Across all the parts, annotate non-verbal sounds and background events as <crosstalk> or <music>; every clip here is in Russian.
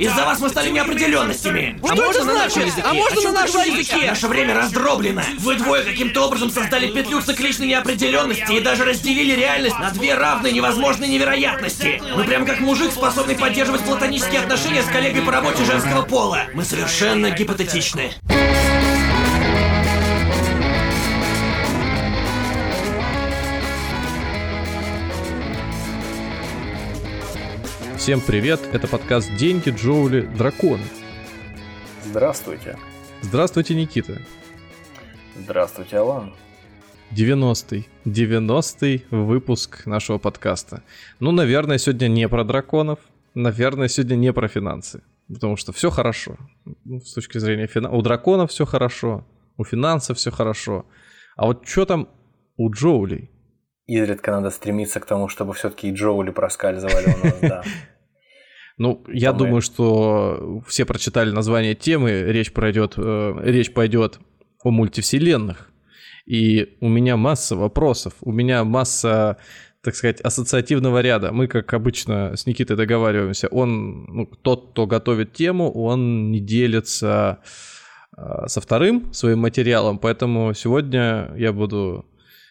Из-за вас мы стали неопределенностями. А можно на нашем языке? А можно на нашем языке? Наше время раздроблено. Вы двое каким-то образом создали петлю цикличной неопределенности и даже разделили реальность на две равные невозможные невероятности. Мы прям как мужик, способный поддерживать платонические отношения с коллегой по работе женского пола. Мы совершенно гипотетичны. Всем привет, это подкаст «Деньги, Джоули, Драконы». Здравствуйте. Здравствуйте, Никита. Здравствуйте, Алан. 90-й, 90-й выпуск нашего подкаста. Ну, наверное, сегодня не про драконов, наверное, сегодня не про финансы, потому что все хорошо. Ну, с точки зрения финансов. У драконов все хорошо, у финансов все хорошо. А вот что там у Джоулей? Изредка надо стремиться к тому, чтобы все-таки и Джоули проскальзывали у нас, да. <laughs> Ну, я думаю, что все прочитали название темы, речь пройдет, э, речь пойдет о мультивселенных. И у меня масса вопросов, у меня масса, так сказать, ассоциативного ряда. Мы, как обычно, с Никитой договариваемся. Он, ну, тот, кто готовит тему, он не делится э, со вторым своим материалом, поэтому сегодня я буду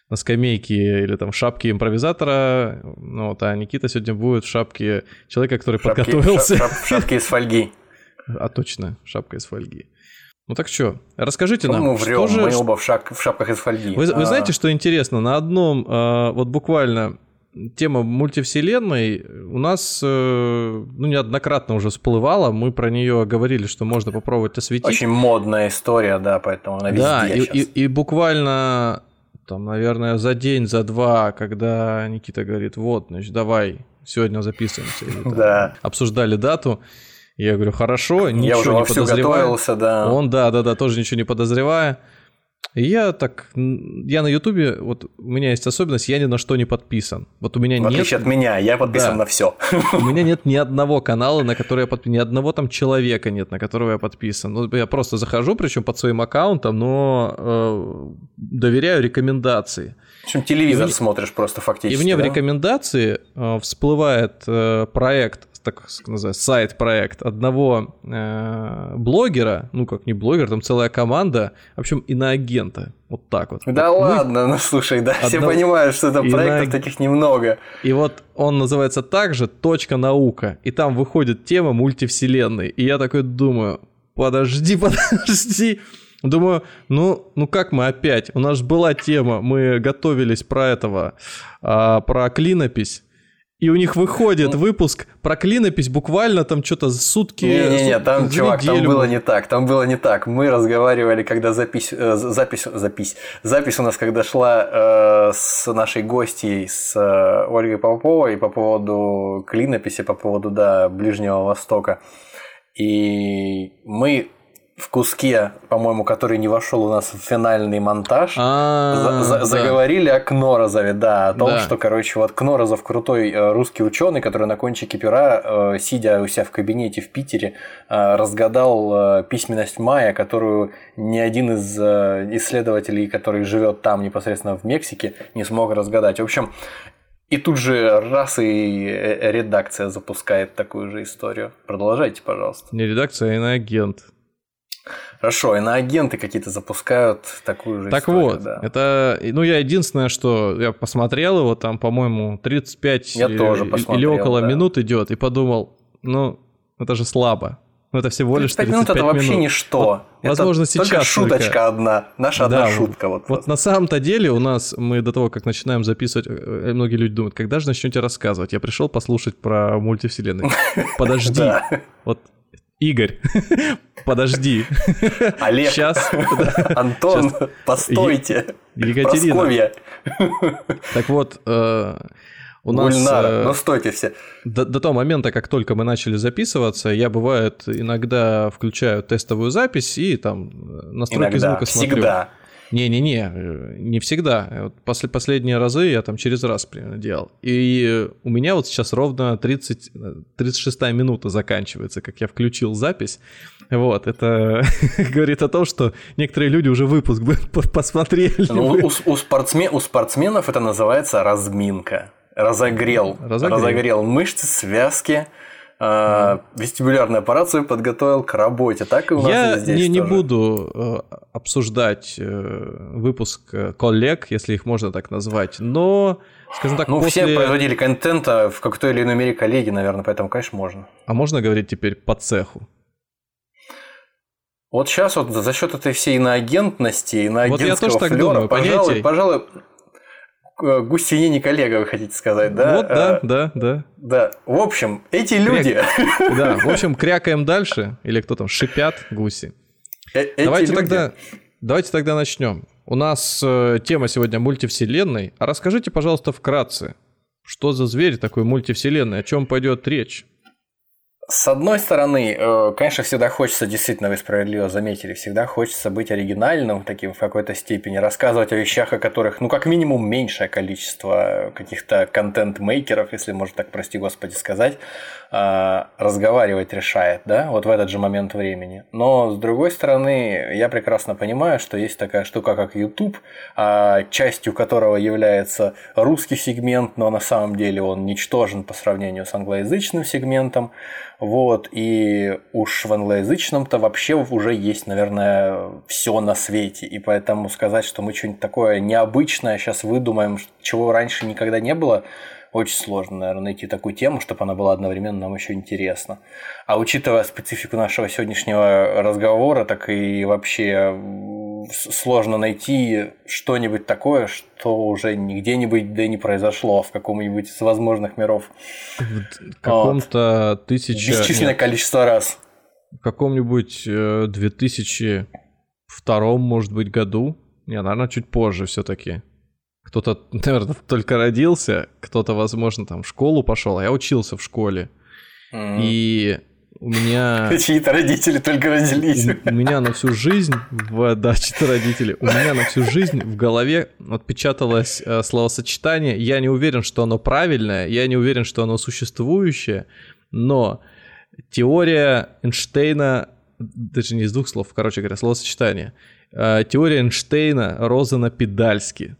на скамейке или там в шапке импровизатора, ну, вот, а Никита сегодня будет в шапке человека, который шапки, подготовился. Шап, шап, шапке из фольги. А точно, шапка из фольги. Ну так что, расскажите ну, нам, мы врем, что же... Мы оба в, шап, в шапках из фольги. Вы, вы знаете, что интересно? На одном, а, вот буквально, тема мультивселенной у нас э, ну, неоднократно уже всплывала. Мы про нее говорили, что можно попробовать осветить. Очень модная история, да, поэтому она везде Да, и, и, и буквально там, наверное, за день, за два, когда Никита говорит, вот, значит, давай, сегодня записываемся. Или, там, да. Обсуждали дату. Я говорю, хорошо, ничего Я уже не подозревая. да. Он, да, да, да, тоже ничего не подозревая. И я так, я на Ютубе, вот у меня есть особенность, я ни на что не подписан. Вот у меня в нет... отличие от меня, я подписан Да. на все. У меня <laughs> нет ни одного канала, на который я подписан, ни одного там человека нет, на которого я подписан. Ну, я просто захожу, причем под своим аккаунтом, но э, доверяю рекомендации. В общем, телевизор И в- смотришь просто И фактически. мне в да? рекомендации э, всплывает э, проект, так называется, сайт-проект одного э, блогера, ну как не блогер, там целая команда, в общем, иноагента, вот так вот. Да Вот мы- ладно, ну слушай, да, все Одного- понимают, что это проектов на- таких немного. И вот он называется также «Точка наука», и там выходит тема мультивселенной, и я такой думаю, подожди, <laughs> подожди, Думаю, ну, ну как мы опять? У нас же была тема, мы готовились про этого, а, про клинопись. И у них выходит Ну. выпуск про клинопись буквально там что-то за сутки. Не-не-не, там, чувак, там было не так, там было не так. Мы разговаривали, когда запись, э, запись, запись, запись у нас, когда шла э, с нашей гостьей, с э, Ольгой Поповой по поводу клинописи, по поводу, да, Ближнего Востока. И мы в куске, по-моему, который не вошел у нас в финальный монтаж, А, за- за- да. заговорили о Кнорозове, да, о том, Да. что, короче, вот Кнорозов крутой э, русский ученый, который на кончике пера, э, сидя у себя в кабинете в Питере, э, разгадал э, письменность майя, которую ни один из э, исследователей, который живет там непосредственно в Мексике, не смог разгадать. В общем, и тут же раз и редакция запускает такую же историю. Продолжайте, пожалуйста. Не редакция, а иноагент. Хорошо, иноагенты какие-то запускают такую же Так историю. вот, да. это, ну, я единственное, что я посмотрел его, там, по-моему, 35 Я и- тоже или около да. минут идет, и подумал, ну, это же слабо. Ну, это всего лишь 35 35 минут это вообще минут. ничто. Вот, Это возможно, только сейчас шуточка только. одна. Наша Да, одна вот- шутка. Вот, Вот просто. на самом-то деле у нас, мы до того, как начинаем записывать, э, многие люди думают, когда же начнете рассказывать? Я пришел послушать про мультивселенную. <laughs> Подожди. Вот, Игорь, <laughs> подожди. <laughs> Олег, Сейчас, <laughs> Антон, постойте. Екатерина. Просковья, Так вот, э, у нас... Гульнара. э, Ну стойте все. До, до того момента, как только мы начали записываться, я бывает иногда включаю тестовую запись и там э, настройки Иногда. звука смотрю. Всегда. Не-не-не, э, не всегда. Вот после, последние разы я там через раз примерно делал. И э, у меня вот сейчас ровно 30, э, 36 минута заканчивается, как я включил запись. Вот, это <laughs> говорит о том, что некоторые люди уже выпуск бы <laughs> посмотрели. Ну, у, у спортсме- у спортсменов это называется разминка. Разогрел. Разогрел. Разогрел мышцы, связки, а, вестибулярный аппарат свой подготовил к работе. Так и у нас Я и здесь не, не буду э, обсуждать э, выпуск э, коллег, если их можно так назвать, но, скажем так, Ну, после... все производили контента в какой-то или иной мере коллеги, наверное, поэтому, конечно, можно. А можно говорить теперь по цеху? Вот сейчас вот за счет этой всей иноагентности, Вот я иноагентского тоже так флера, думаю, пожалуй, понятий. пожалуй, э, не коллега, вы хотите сказать, да? Вот, да, Э, да, да. Да. В общем, эти люди... <laughs> Да, в общем, <laughs> крякаем дальше, или кто там, шипят гуси. э, эти Давайте люди- тогда, давайте тогда начнем. У нас э, тема сегодня мультивселенной. А расскажите, пожалуйста, вкратце, что за зверь такой мультивселенной, о чем пойдет речь? С одной стороны, э, конечно, всегда хочется, действительно, вы справедливо заметили, всегда хочется быть оригинальным таким в какой-то степени, рассказывать о вещах, о которых, ну, как минимум, меньшее количество каких-то контент-мейкеров, если можно так, прости господи, сказать, э, разговаривать решает, да, вот в этот же момент времени. Но, с другой стороны, я прекрасно понимаю, что есть такая штука, как YouTube, а, частью которого является русский сегмент, но на самом деле он ничтожен по сравнению с англоязычным сегментом. Вот, и уж в англоязычном-то вообще уже есть, наверное, все на свете. И поэтому сказать, что мы что-нибудь такое необычное сейчас выдумаем, чего раньше никогда не было, очень сложно, наверное, найти такую тему, чтобы она была одновременно нам еще интересна. А учитывая специфику нашего сегодняшнего разговора, так и вообще сложно найти что-нибудь такое, что уже нигде-нибудь да и не произошло в каком-нибудь из возможных миров В каком-то тысяча... бесчисленное нет, количество раз. в каком-нибудь э, 2002, может быть, году. Не, наверное, чуть позже все-таки. Кто-то, <laughs> наверное, только родился, кто-то, возможно, там в школу пошел, а я учился в школе. М. И у меня... <laughs> Чьи-то родители только родились. У, у меня на всю жизнь, в, да, чьи-то родители, у меня на всю жизнь в голове отпечаталось э, словосочетание. Я не уверен, что оно правильное, я не уверен, что оно существующее, но теория Эйнштейна, даже не из двух слов, короче говоря, словосочетание. Э, теория Эйнштейна Розена Педальски.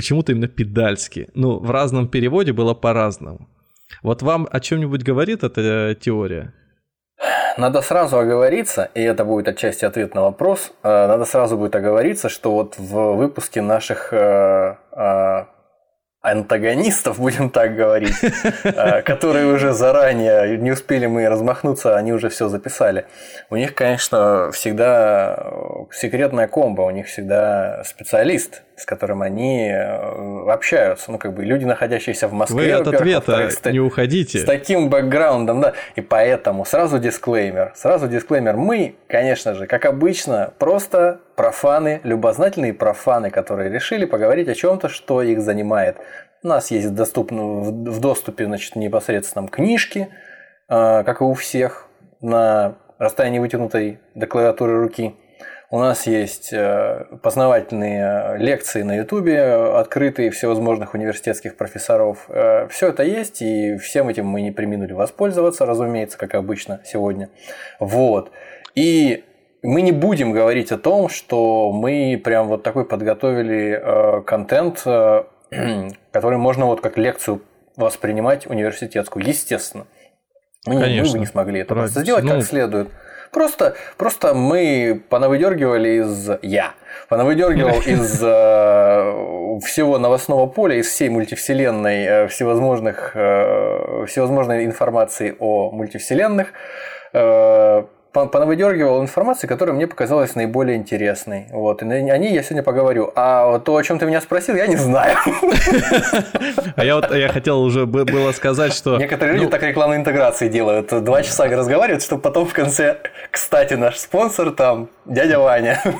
Почему-то именно Педальски. Ну, в разном переводе было по-разному. Вот вам о чем-нибудь говорит эта э, теория? Надо сразу оговориться, и это будет отчасти ответ на вопрос, э, надо сразу будет оговориться, что вот в выпуске наших э, антагонистов, <laughs> будем так говорить, <laughs> которые уже заранее, не успели мы размахнуться, они уже все записали. У них, конечно, всегда секретная комбо, у них всегда специалист, с которым они э, общаются. Ну, как бы люди, находящиеся в Москве. Вы от ответа ста- не уходите. с таким бэкграундом, да. И поэтому сразу дисклеймер. Сразу дисклеймер. Мы, конечно же, как обычно, просто профаны, любознательные профаны, которые решили поговорить о чем-то, что их занимает. У нас есть доступно, в в доступе значит, непосредственно книжки, э, как и у всех, на расстоянии вытянутой до клавиатуры руки. У нас есть э, познавательные э, лекции на Ютубе, э, открытые всевозможных университетских профессоров. Все это есть, и всем этим мы не приминули воспользоваться, разумеется, как обычно сегодня. Вот. И мы не будем говорить о том, что мы прям вот такой подготовили э, контент, э, <clears throat> который можно вот как лекцию воспринимать университетскую, естественно. Мы, мы Конечно. бы не смогли это Правильно. просто сделать Ну, как следует. Просто, просто мы понавыдергивали из... Я понавыдергивал из э, всего новостного поля, из всей мультивселенной, э, всевозможных, э, всевозможной информации о мультивселенных, э, понавыдергивал информации, которая мне показалась наиболее интересной. Вот. И о ней я сегодня поговорю. А то, о чем ты меня спросил, я не знаю. <laughs> А я вот я хотел уже бы- было сказать, что... Некоторые люди ну, так рекламные интеграции делают. Два часа разговаривают, чтобы потом в конце, кстати, наш спонсор там, дядя Ваня. <laughs>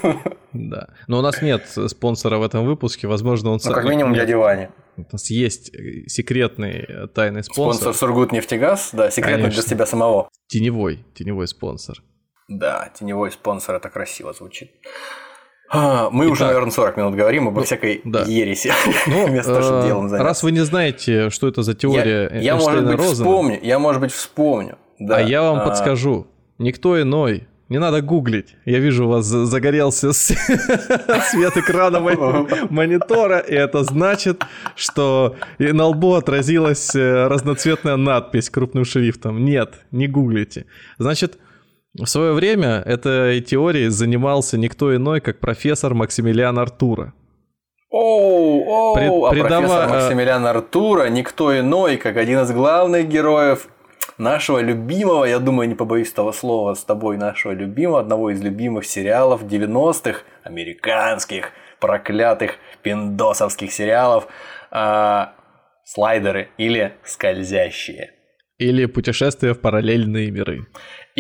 Да. Но у нас нет спонсора в этом выпуске, возможно, он... Ну, как минимум, нет, дядя Ваня. У нас есть э, секретный э, тайный спонсор. Спонсор Сургутнефтегаз, да, секретно для Конечно. себя самого. Теневой, теневой спонсор. Да, теневой спонсор, это красиво звучит. А, Мы уже, Итак. наверное, 40 минут говорим обо всякой да. ереси. Ну, <laughs> Вместо того, чтобы э, делом заняться. раз вы не знаете, что это за теория я, я, может быть, вспомню, я, может быть, вспомню. Да. а я вам А, подскажу. Никто иной, Не надо гуглить. Я вижу, у вас загорелся <laughs> свет экрана <laughs> монитора, и это значит, что на лбу отразилась э, разноцветная надпись крупным шрифтом. Нет, не гуглите. Значит, в свое время этой теорией занимался никто иной, как профессор Максимилиан Артура. Оу, оу, Пред, а предава... профессор Максимилиан Артура никто иной, как один из главных героев нашего любимого, я думаю, не побоюсь того слова, с тобой нашего любимого, одного из любимых сериалов 90-х, американских, проклятых пиндосовских сериалов, э, слайдеры или скользящие. Или путешествия в параллельные миры.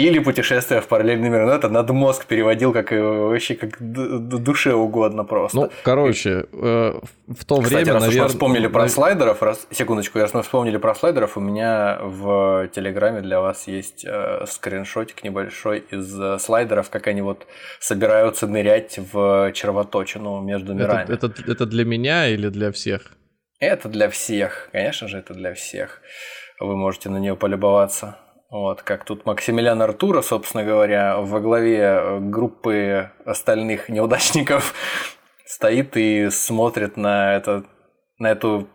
Или путешествие в параллельный мир. Ну, это над мозг переводил как э, вообще как душе угодно просто. Ну, короче, э, в то Кстати, время, раз наверное... мы вспомнили про слайдеров, раз... секундочку, раз мы вспомнили про слайдеров, у меня в Телеграме для вас есть э, скриншотик небольшой из э, слайдеров, как они вот собираются нырять в червоточину между мирами. Это, это, это для меня или для всех? Это для всех, конечно же, это для всех вы можете на нее полюбоваться. Вот, как тут Максимилиан Артура, собственно говоря, во главе э, группы остальных неудачников <laughs> стоит и смотрит на, это, на эту,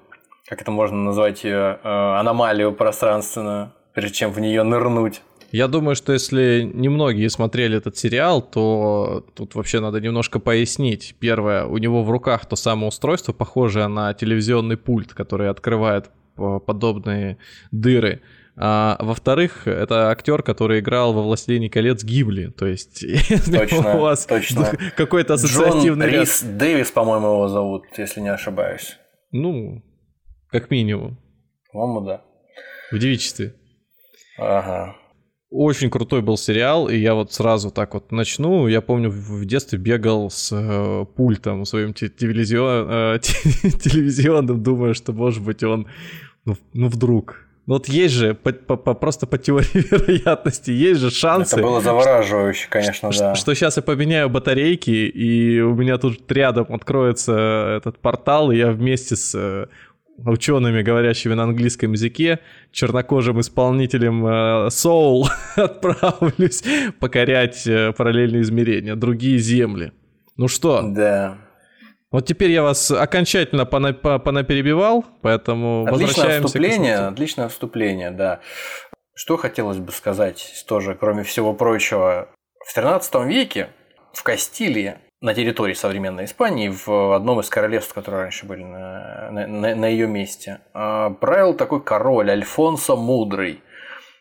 как это можно назвать ее, э, аномалию пространственную, прежде чем в нее нырнуть. Я думаю, что если немногие смотрели этот сериал, то тут вообще надо немножко пояснить. Первое, у него в руках то самое устройство, похожее на телевизионный пульт, который открывает подобные дыры. А, во-вторых, это актер, который играл во «Властелине колец» Гибли. То есть, <laughs> точно, у вас точно. какой-то ассоциативный Джон Рис Дэвис, по-моему, его зовут, если не ошибаюсь. Ну, как минимум. По-моему, да. В девичестве. Ага. Очень крутой был сериал, и я вот сразу так вот начну. Я помню, в детстве бегал с э, пультом своим телевизион, э, <laughs> телевизионным, думая, что, может быть, он, ну, ну вдруг, вот есть же, по, по, по, просто по теории <laughs> вероятности, есть же шансы. Это было завораживающе, конечно, что, да. Что, что сейчас я поменяю батарейки, и у меня тут рядом откроется этот портал, и я вместе с э, учеными, говорящими на английском языке, чернокожим исполнителем э, Soul <laughs> отправлюсь покорять э, параллельные измерения, другие земли. Ну что? Да. Вот теперь я вас окончательно пона- понаперебивал, поэтому отличное возвращаемся вступление, к Отличное вступление, да. Что хотелось бы сказать тоже, кроме всего прочего. В 13 веке в Кастилии, на территории современной Испании, в одном из королевств, которые раньше были на, на, на ее месте, а, правил такой король Альфонсо Мудрый.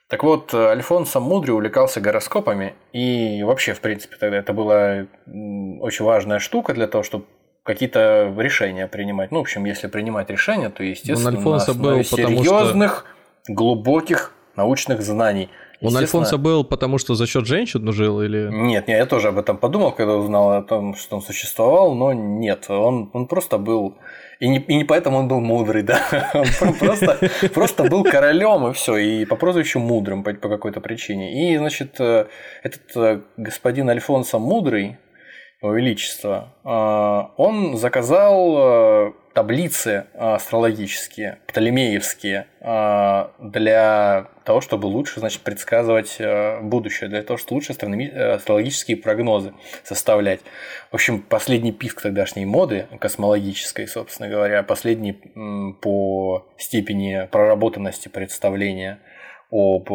Так вот, Альфонсо Мудрый увлекался гороскопами, и вообще, в принципе, тогда это была очень важная штука для того, чтобы какие-то решения принимать. Ну, в общем, если принимать решения, то, естественно, Он Альфонсо был, серьезных, что... глубоких научных знаний. Он Альфонсо был потому, что за счет женщин жил или... Нет, нет, я тоже об этом подумал, когда узнал о том, что он существовал, но нет, он, он просто был... И не, и не поэтому он был мудрый, да. <laughs> Он просто, просто был королем и все, и по прозвищу мудрым по, по какой-то причине. И, значит, э, этот э, господин Альфонсо Мудрый, Величества, а, он заказал э, таблицы астрологические, птолемеевские, а, для того, чтобы лучше значит, предсказывать э, будущее, для того, чтобы лучше астрологические прогнозы составлять. В общем, последний писк тогдашней моды, космологической, собственно говоря, последний по степени проработанности представления об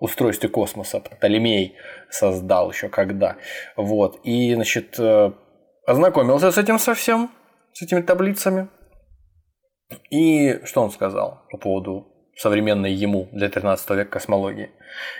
устройстве космоса Птолемей создал еще когда. Вот. И, значит, э, ознакомился с этим совсем, с этими таблицами. И что он сказал по поводу современной ему для 13 века космологии?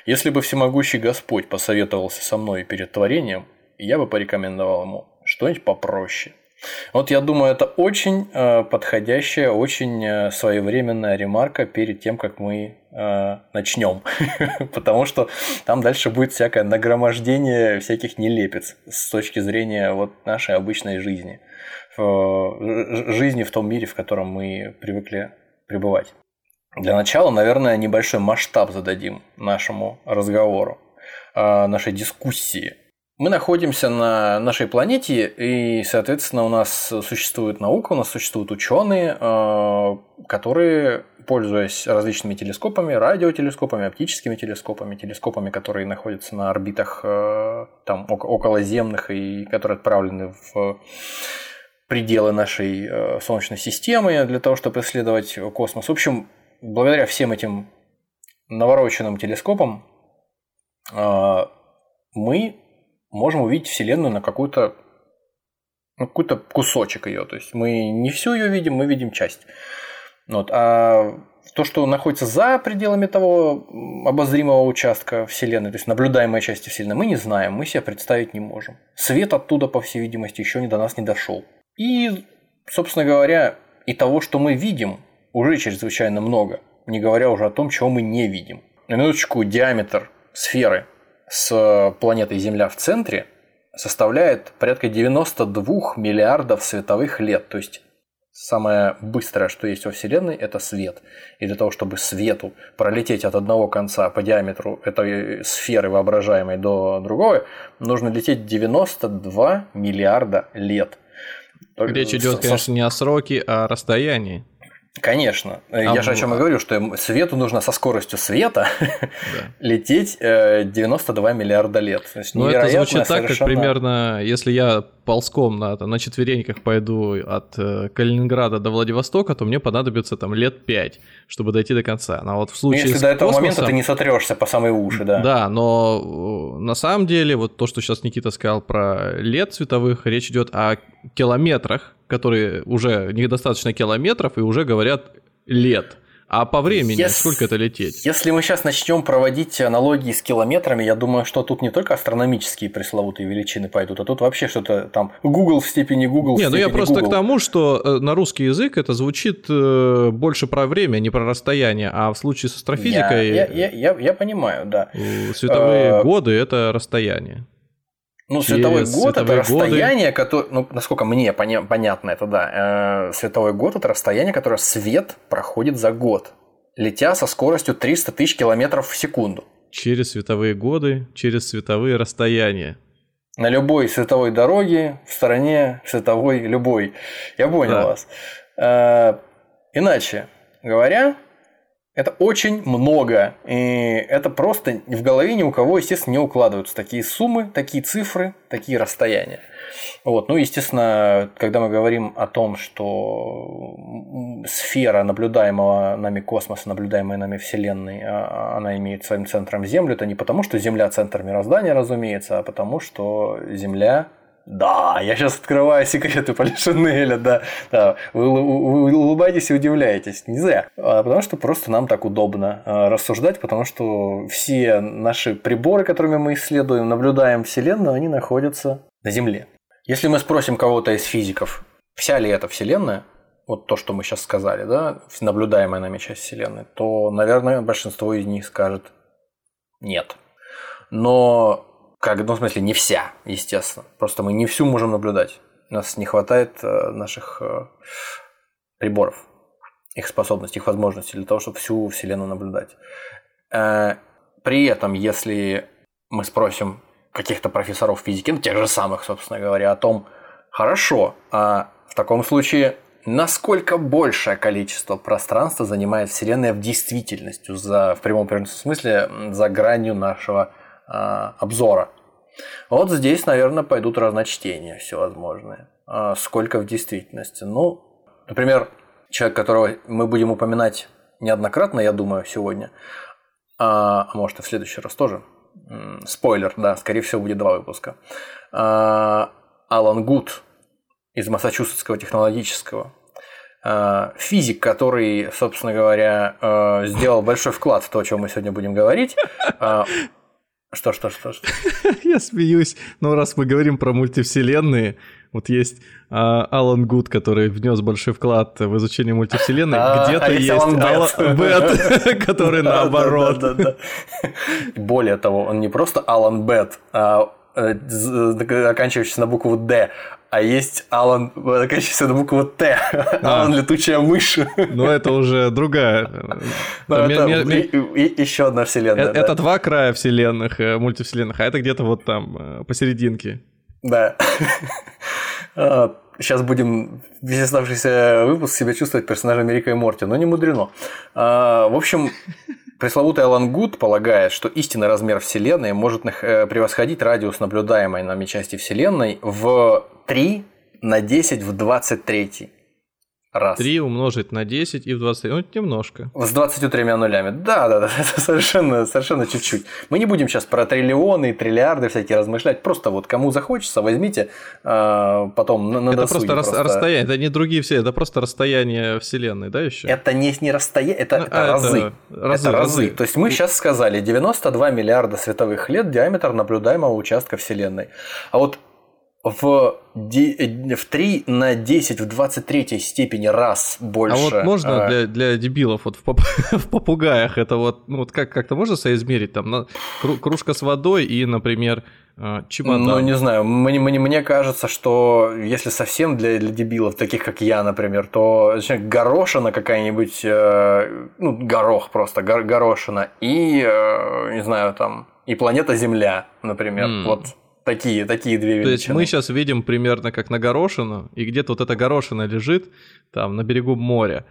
Если бы всемогущий Господь посоветовался со мной перед творением, я бы порекомендовал ему что-нибудь попроще – вот я думаю, это очень э, подходящая, очень э, своевременная ремарка перед тем, как мы э, начнем. <laughs> Потому что там дальше будет всякое нагромождение всяких нелепец с точки зрения вот нашей обычной жизни. Жизни в том мире, в котором мы привыкли пребывать. Для начала, наверное, небольшой масштаб зададим нашему разговору, нашей дискуссии. Мы находимся на нашей планете, и, соответственно, у нас существует наука, у нас существуют ученые, э, которые, пользуясь различными телескопами, радиотелескопами, оптическими телескопами, телескопами, которые находятся на орбитах э, там, околоземных и которые отправлены в пределы нашей э, Солнечной системы для того, чтобы исследовать космос. В общем, благодаря всем этим навороченным телескопам мы можем увидеть Вселенную на какую-то ну, какой-то кусочек ее. То есть мы не всю ее видим, мы видим часть. Вот. А то, что находится за пределами того обозримого участка Вселенной, то есть наблюдаемой части Вселенной, мы не знаем, мы себе представить не можем. Свет оттуда, по всей видимости, еще не до нас не дошел. И, собственно говоря, и того, что мы видим, уже чрезвычайно много, не говоря уже о том, чего мы не видим. На минуточку, диаметр сферы с планетой Земля в центре составляет порядка 92 миллиардов световых лет. То есть самое быстрое, что есть во Вселенной, это свет. И для того, чтобы свету пролететь от одного конца по диаметру этой сферы воображаемой до другого, нужно лететь 92 миллиарда лет. Речь идет, конечно, не о сроке, а о расстоянии. Конечно. А Я же о чем и говорю, что свету нужно со скоростью света да. <laughs> лететь 92 э, миллиарда лет. Ну, это звучит так, совершенно... как примерно, если я ползком на, на четвереньках пойду от э, Калининграда до Владивостока, то мне понадобится там лет 5, чтобы дойти до конца. Но вот в случае ну, если до этого космосом, момента ты не сотрешься по самые уши, да. Да, но э, на самом деле вот то, что сейчас Никита сказал про лет световых, речь идет о километрах, которые уже недостаточно километров и уже говорят лет. А по времени если, сколько это лететь? Если мы сейчас начнем проводить аналогии с километрами, я думаю, что тут не только астрономические пресловутые величины пойдут, а тут вообще что-то там Google в степени Google. Не, ну я просто Google. к тому, что э, на русский язык это звучит э, больше про время, не про расстояние, а в случае с астрофизикой. Я, я, я, я, я понимаю, да. Световые э, годы это расстояние. Ну, световой год это расстояние, которое, ну, насколько мне поня- понятно это, да, э, световой год это расстояние, которое свет проходит за год, летя со скоростью 300 тысяч километров в секунду. Через световые годы, через световые расстояния. На любой световой дороге, в стороне световой любой. Я понял да. вас. Э, иначе говоря, это очень много. И это просто в голове ни у кого, естественно, не укладываются такие суммы, такие цифры, такие расстояния. Вот. Ну, естественно, когда мы говорим о том, что сфера наблюдаемого нами космоса, наблюдаемая нами Вселенной, а, она имеет своим центром Землю, это не потому, что Земля – центр мироздания, разумеется, а потому, что Земля да, я сейчас открываю секреты Поли Шанеля, да. да. Вы, вы, вы улыбаетесь и удивляетесь. Не зря. А потому что просто нам так удобно а, рассуждать, потому что все наши приборы, которыми мы исследуем, наблюдаем Вселенную, они находятся на Земле. Если мы спросим кого-то из физиков, вся ли это Вселенная, вот то, что мы сейчас сказали, да, наблюдаемая нами часть Вселенной, то, наверное, большинство из них скажет нет. Но как, ну, в смысле, не вся, естественно. Просто мы не всю можем наблюдать. У нас не хватает э, наших э, приборов, их способностей, их возможностей для того, чтобы всю Вселенную наблюдать. Э, при этом, если мы спросим каких-то профессоров физики, ну, тех же самых, собственно говоря, о том, хорошо, а в таком случае насколько большее количество пространства занимает Вселенная в действительности, за, в прямом смысле, за гранью нашего обзора. Вот здесь, наверное, пойдут разночтения всевозможные. А сколько в действительности? Ну, например, человек, которого мы будем упоминать неоднократно, я думаю, сегодня, а, а может и в следующий раз тоже. Спойлер, да, скорее всего, будет два выпуска. А, Алан Гуд из Массачусетского технологического. А, физик, который, собственно говоря, сделал большой вклад в то, о чем мы сегодня будем говорить. Что, что, что, что? <laughs> Я смеюсь. Ну, раз мы говорим про мультивселенные, вот есть а, Алан Гуд, который внес большой вклад в изучение мультивселенной. А, Где-то а есть <laughs> Алан Бет, <laughs> который наоборот. Более того, он не просто Алан Бет, а оканчивающийся на букву Д, а есть Алан, оканчивающийся на букву Т. А. Алан летучая мышь. Ну, это уже другая. Ну, еще одна вселенная. Это два края вселенных, мультивселенных, а это где-то вот там, посерединке. Да. <laughs> Сейчас будем весь оставшийся выпуск себя чувствовать персонажем Рика и Морти, но не мудрено. В общем, Пресловутый Алан Гуд полагает, что истинный размер Вселенной может э, превосходить радиус наблюдаемой нами части Вселенной в 3 на 10 в 23 раз. 3 умножить на 10 и в 20, ну, немножко. С 23 нулями. Да, да, да, <laughs> это совершенно, совершенно чуть-чуть. Мы не будем сейчас про триллионы и триллиарды всякие размышлять. Просто вот кому захочется, возьмите э, потом на, на Это просто, просто расстояние, это не другие все, это просто расстояние Вселенной, да, еще? Это не, не расстояние, это, ну, это, а, разы. это разы. Это разы. То есть мы сейчас сказали 92 миллиарда световых лет диаметр наблюдаемого участка Вселенной. А вот в, в 3 на 10 в 23 степени раз больше. А вот можно а... для, для дебилов вот в, поп... <laughs> в попугаях это вот, ну вот как, как-то можно соизмерить там на, кружка с водой и, например, а, чемодан? Ну, не знаю, мне, мне, мне кажется, что если совсем для, для дебилов, таких как я, например, то горошина какая-нибудь, э, ну, горох просто, гор, горошина, и, э, не знаю, там, и планета Земля, например, mm. вот Такие, такие две величины. То есть мы сейчас видим примерно как на горошину, и где-то вот эта горошина лежит там на берегу моря.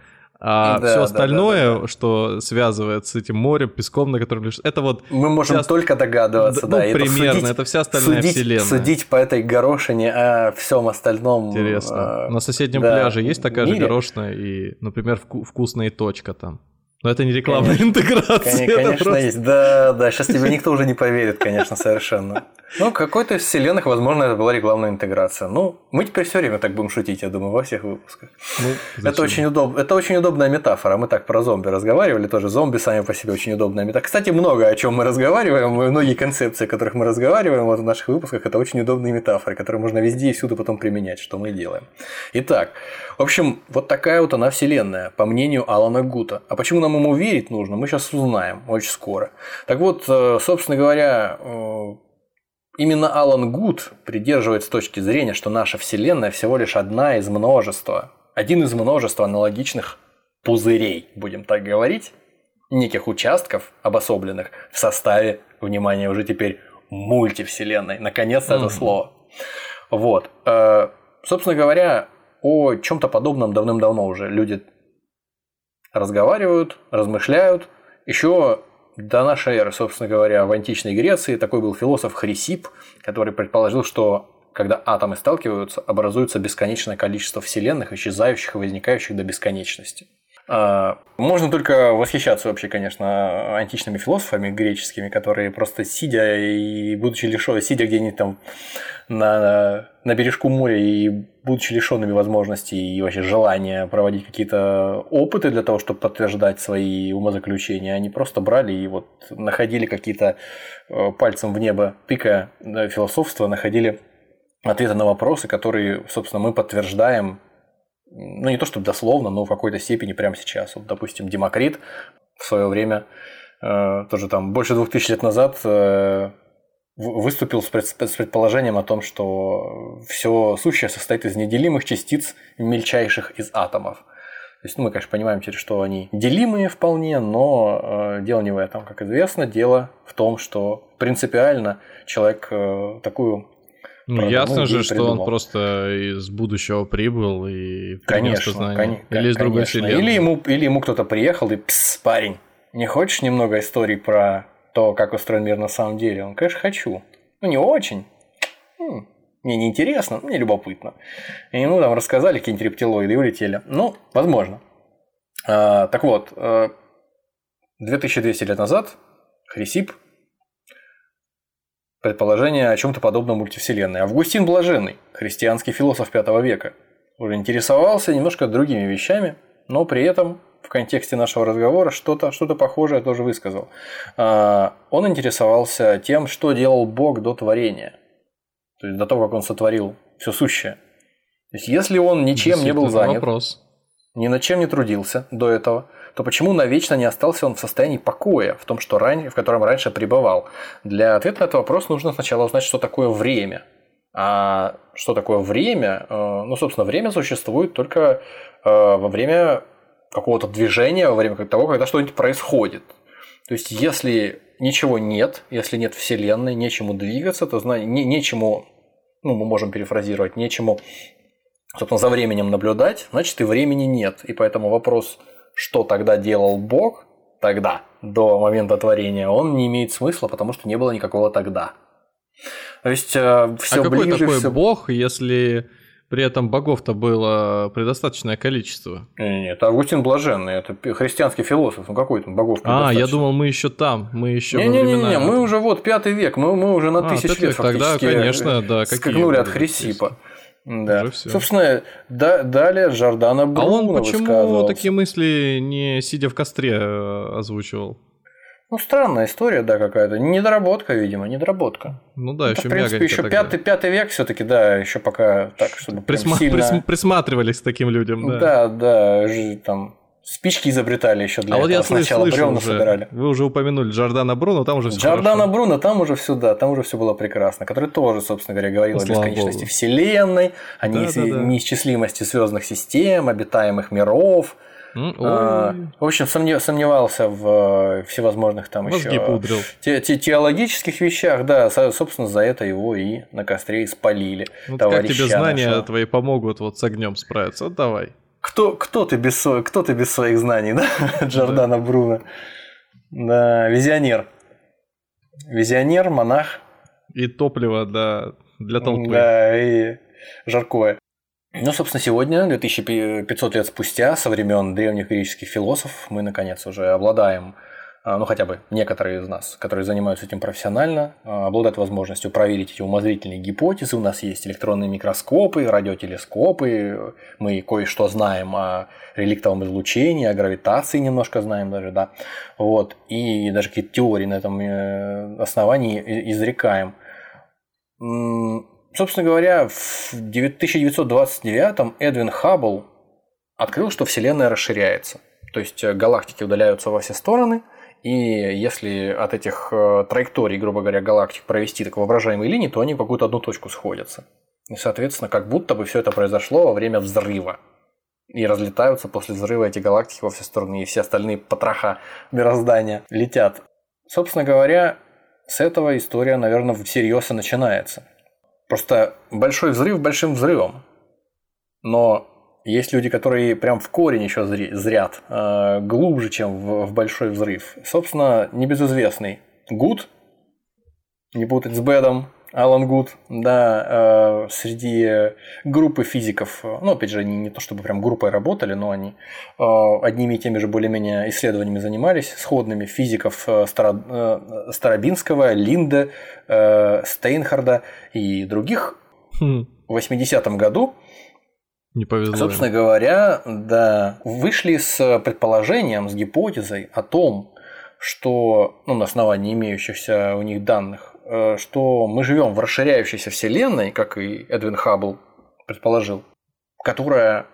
А да, все остальное, да, да, да. что связывает с этим морем, песком, на котором лежит, это вот... Мы можем вся... только догадываться, да. Ну, примерно, судить, это вся остальная судить, вселенная. Судить по этой горошине о всем остальном... Интересно. А... На соседнем да, пляже есть такая мире? же горошина и, например, вкусная точка там. Но это не рекламная конечно, интеграция. Конечно, просто... есть. Да, да, сейчас тебе никто уже не поверит, конечно, совершенно. Ну, какой-то из вселенных, возможно, это была рекламная интеграция. Ну, мы теперь все время так будем шутить, я думаю, во всех выпусках. Ну, это, очень удоб... это очень удобная метафора. Мы так про зомби разговаривали, тоже зомби сами по себе очень удобная метафора. Кстати, много о чем мы разговариваем, многие концепции, о которых мы разговариваем вот в наших выпусках, это очень удобные метафоры, которые можно везде и всюду потом применять, что мы делаем. Итак, в общем, вот такая вот она вселенная, по мнению Алана Гута. А почему нам ему верить нужно, мы сейчас узнаем очень скоро. Так вот, э, собственно говоря, э, именно Алан Гуд придерживается точки зрения, что наша вселенная всего лишь одна из множества, один из множества аналогичных пузырей, будем так говорить, неких участков обособленных в составе, внимание, уже теперь мультивселенной. Наконец-то mm-hmm. это слово. Вот. Э, собственно говоря, о чем-то подобном давным-давно уже люди разговаривают, размышляют. Еще до нашей эры, собственно говоря, в античной Греции такой был философ Хрисип, который предположил, что когда атомы сталкиваются, образуется бесконечное количество вселенных, исчезающих и возникающих до бесконечности. А, можно только восхищаться вообще, конечно, античными философами греческими, которые просто сидя и будучи лишёнными, сидя где-нибудь там на, на бережку моря и будучи лишенными возможностей и вообще желания проводить какие-то опыты для того, чтобы подтверждать свои умозаключения, они просто брали и вот находили какие-то э, пальцем в небо тыкая философство, находили ответы на вопросы, которые, собственно, мы подтверждаем ну не то чтобы дословно, но в какой-то степени прямо сейчас. Вот, допустим, Демокрит в свое время, э, тоже там больше двух тысяч лет назад, э, выступил с, пред, с предположением о том, что все сущее состоит из неделимых частиц мельчайших из атомов. То есть, ну, мы, конечно, понимаем через что они делимые вполне, но э, дело не в этом. Как известно, дело в том, что принципиально человек э, такую ну, ясно же, что придумал. он просто из будущего прибыл и конечно, знания. Кон- Или из другой вселенной. Или ему, или ему кто-то приехал и пс, парень, не хочешь немного историй про то, как устроен мир на самом деле? Он, конечно, хочу. Ну, не очень. Хм, мне не мне любопытно. И ему там рассказали какие-нибудь рептилоиды и улетели. Ну, возможно. А, так вот, 2200 э, лет назад Хрисип предположение о чем-то подобном мультивселенной. Августин Блаженный, христианский философ V века, уже интересовался немножко другими вещами, но при этом в контексте нашего разговора что-то что похожее тоже высказал. А, он интересовался тем, что делал Бог до творения, то есть до того, как он сотворил все сущее. То есть, если он ничем не был занят, вопрос. ни над чем не трудился до этого, то почему навечно не остался он в состоянии покоя, в том, что ран... в котором раньше пребывал? Для ответа на этот вопрос нужно сначала узнать, что такое время. А что такое время? Э, ну, собственно, время существует только э, во время какого-то движения, во время того, когда что-нибудь происходит. То есть, если ничего нет, если нет Вселенной, нечему двигаться, то знание, не, нечему, ну, мы можем перефразировать, нечему, собственно, за временем наблюдать, значит, и времени нет. И поэтому вопрос, что тогда делал Бог, тогда, до момента творения, он не имеет смысла, потому что не было никакого тогда. То есть, все а какой ближе, такой всё... Бог, если при этом богов-то было предостаточное количество. Нет, Августин Блаженный, это христианский философ, ну какой там богов А, я думал, мы еще там, мы еще не, не, не, не, мы уже вот пятый век, мы, мы уже на а, тысячу лет тогда, конечно, да, скакнули от Хрисипа. Да. Собственно, да, далее Жордана Бруно А он почему такие мысли не сидя в костре э, озвучивал? Ну, странная история, да, какая-то. Недоработка, видимо, недоработка. Ну да, еще В принципе, еще пятый, пятый век все-таки, да, еще пока так, чтобы Присма- сильно... прис- присматривались к таким людям, да. Да, да, там спички изобретали еще для а этого. вот я Сначала слышал уже, собирали. Вы уже упомянули Джордана Бруно, там уже все Джордана хорошо. Бруно, там уже все, да, там уже все было прекрасно. Который тоже, собственно говоря, говорил ну, о бесконечности Богу. Вселенной, о да, неис- да, да. неисчислимости звездных систем, обитаемых миров. А, в общем, сомневался в э, всевозможных там Мозги еще пудрил. Те, те, теологических вещах, да, собственно, за это его и на костре испалили. Вот как тебе знания нашего. твои помогут вот с огнем справиться? Вот давай. Кто, кто, ты без, кто ты без своих знаний, да? <laughs> Джордана Бруно. Да, визионер. Визионер, монах. И топливо для, для толпы. Да, и жаркое. Ну, собственно, сегодня, 2500 лет спустя, со времен древних греческих философов, мы, наконец, уже обладаем, а, ну, хотя бы некоторые из нас, которые занимаются этим профессионально, а, обладают возможностью проверить эти умозрительные гипотезы. У нас есть электронные микроскопы, радиотелескопы, мы кое-что знаем о реликтовом излучении, о гравитации немножко знаем даже, да. Вот. И даже какие-то теории на этом э, основании изрекаем Собственно говоря, в 1929 Эдвин Хаббл открыл, что Вселенная расширяется. То есть э, галактики удаляются во все стороны, и если от этих э, траекторий, грубо говоря, галактик провести так воображаемые линии, то они в какую-то одну точку сходятся. И, соответственно, как будто бы все это произошло во время взрыва. И разлетаются после взрыва эти галактики во все стороны, и все остальные потроха мироздания летят. Собственно говоря, с этого история, наверное, всерьез и начинается. Просто большой взрыв большим взрывом. Но есть люди, которые прям в корень еще зрят, э, глубже, чем в, в большой взрыв. Собственно, небезызвестный Гуд, не путать с Бэдом, Алан Гуд, да, э, среди группы физиков, ну, опять же, они не то чтобы прям группой работали, но они э, одними и теми же более-менее исследованиями занимались, сходными физиков э, Старо, Старобинского, Линде, э, Стейнхарда и других. Хм. В 80-м году не повезло. Собственно говоря, да, вышли с предположением, с гипотезой о том, что ну, на основании имеющихся у них данных что мы живем в расширяющейся вселенной, как и Эдвин Хаббл предположил, которая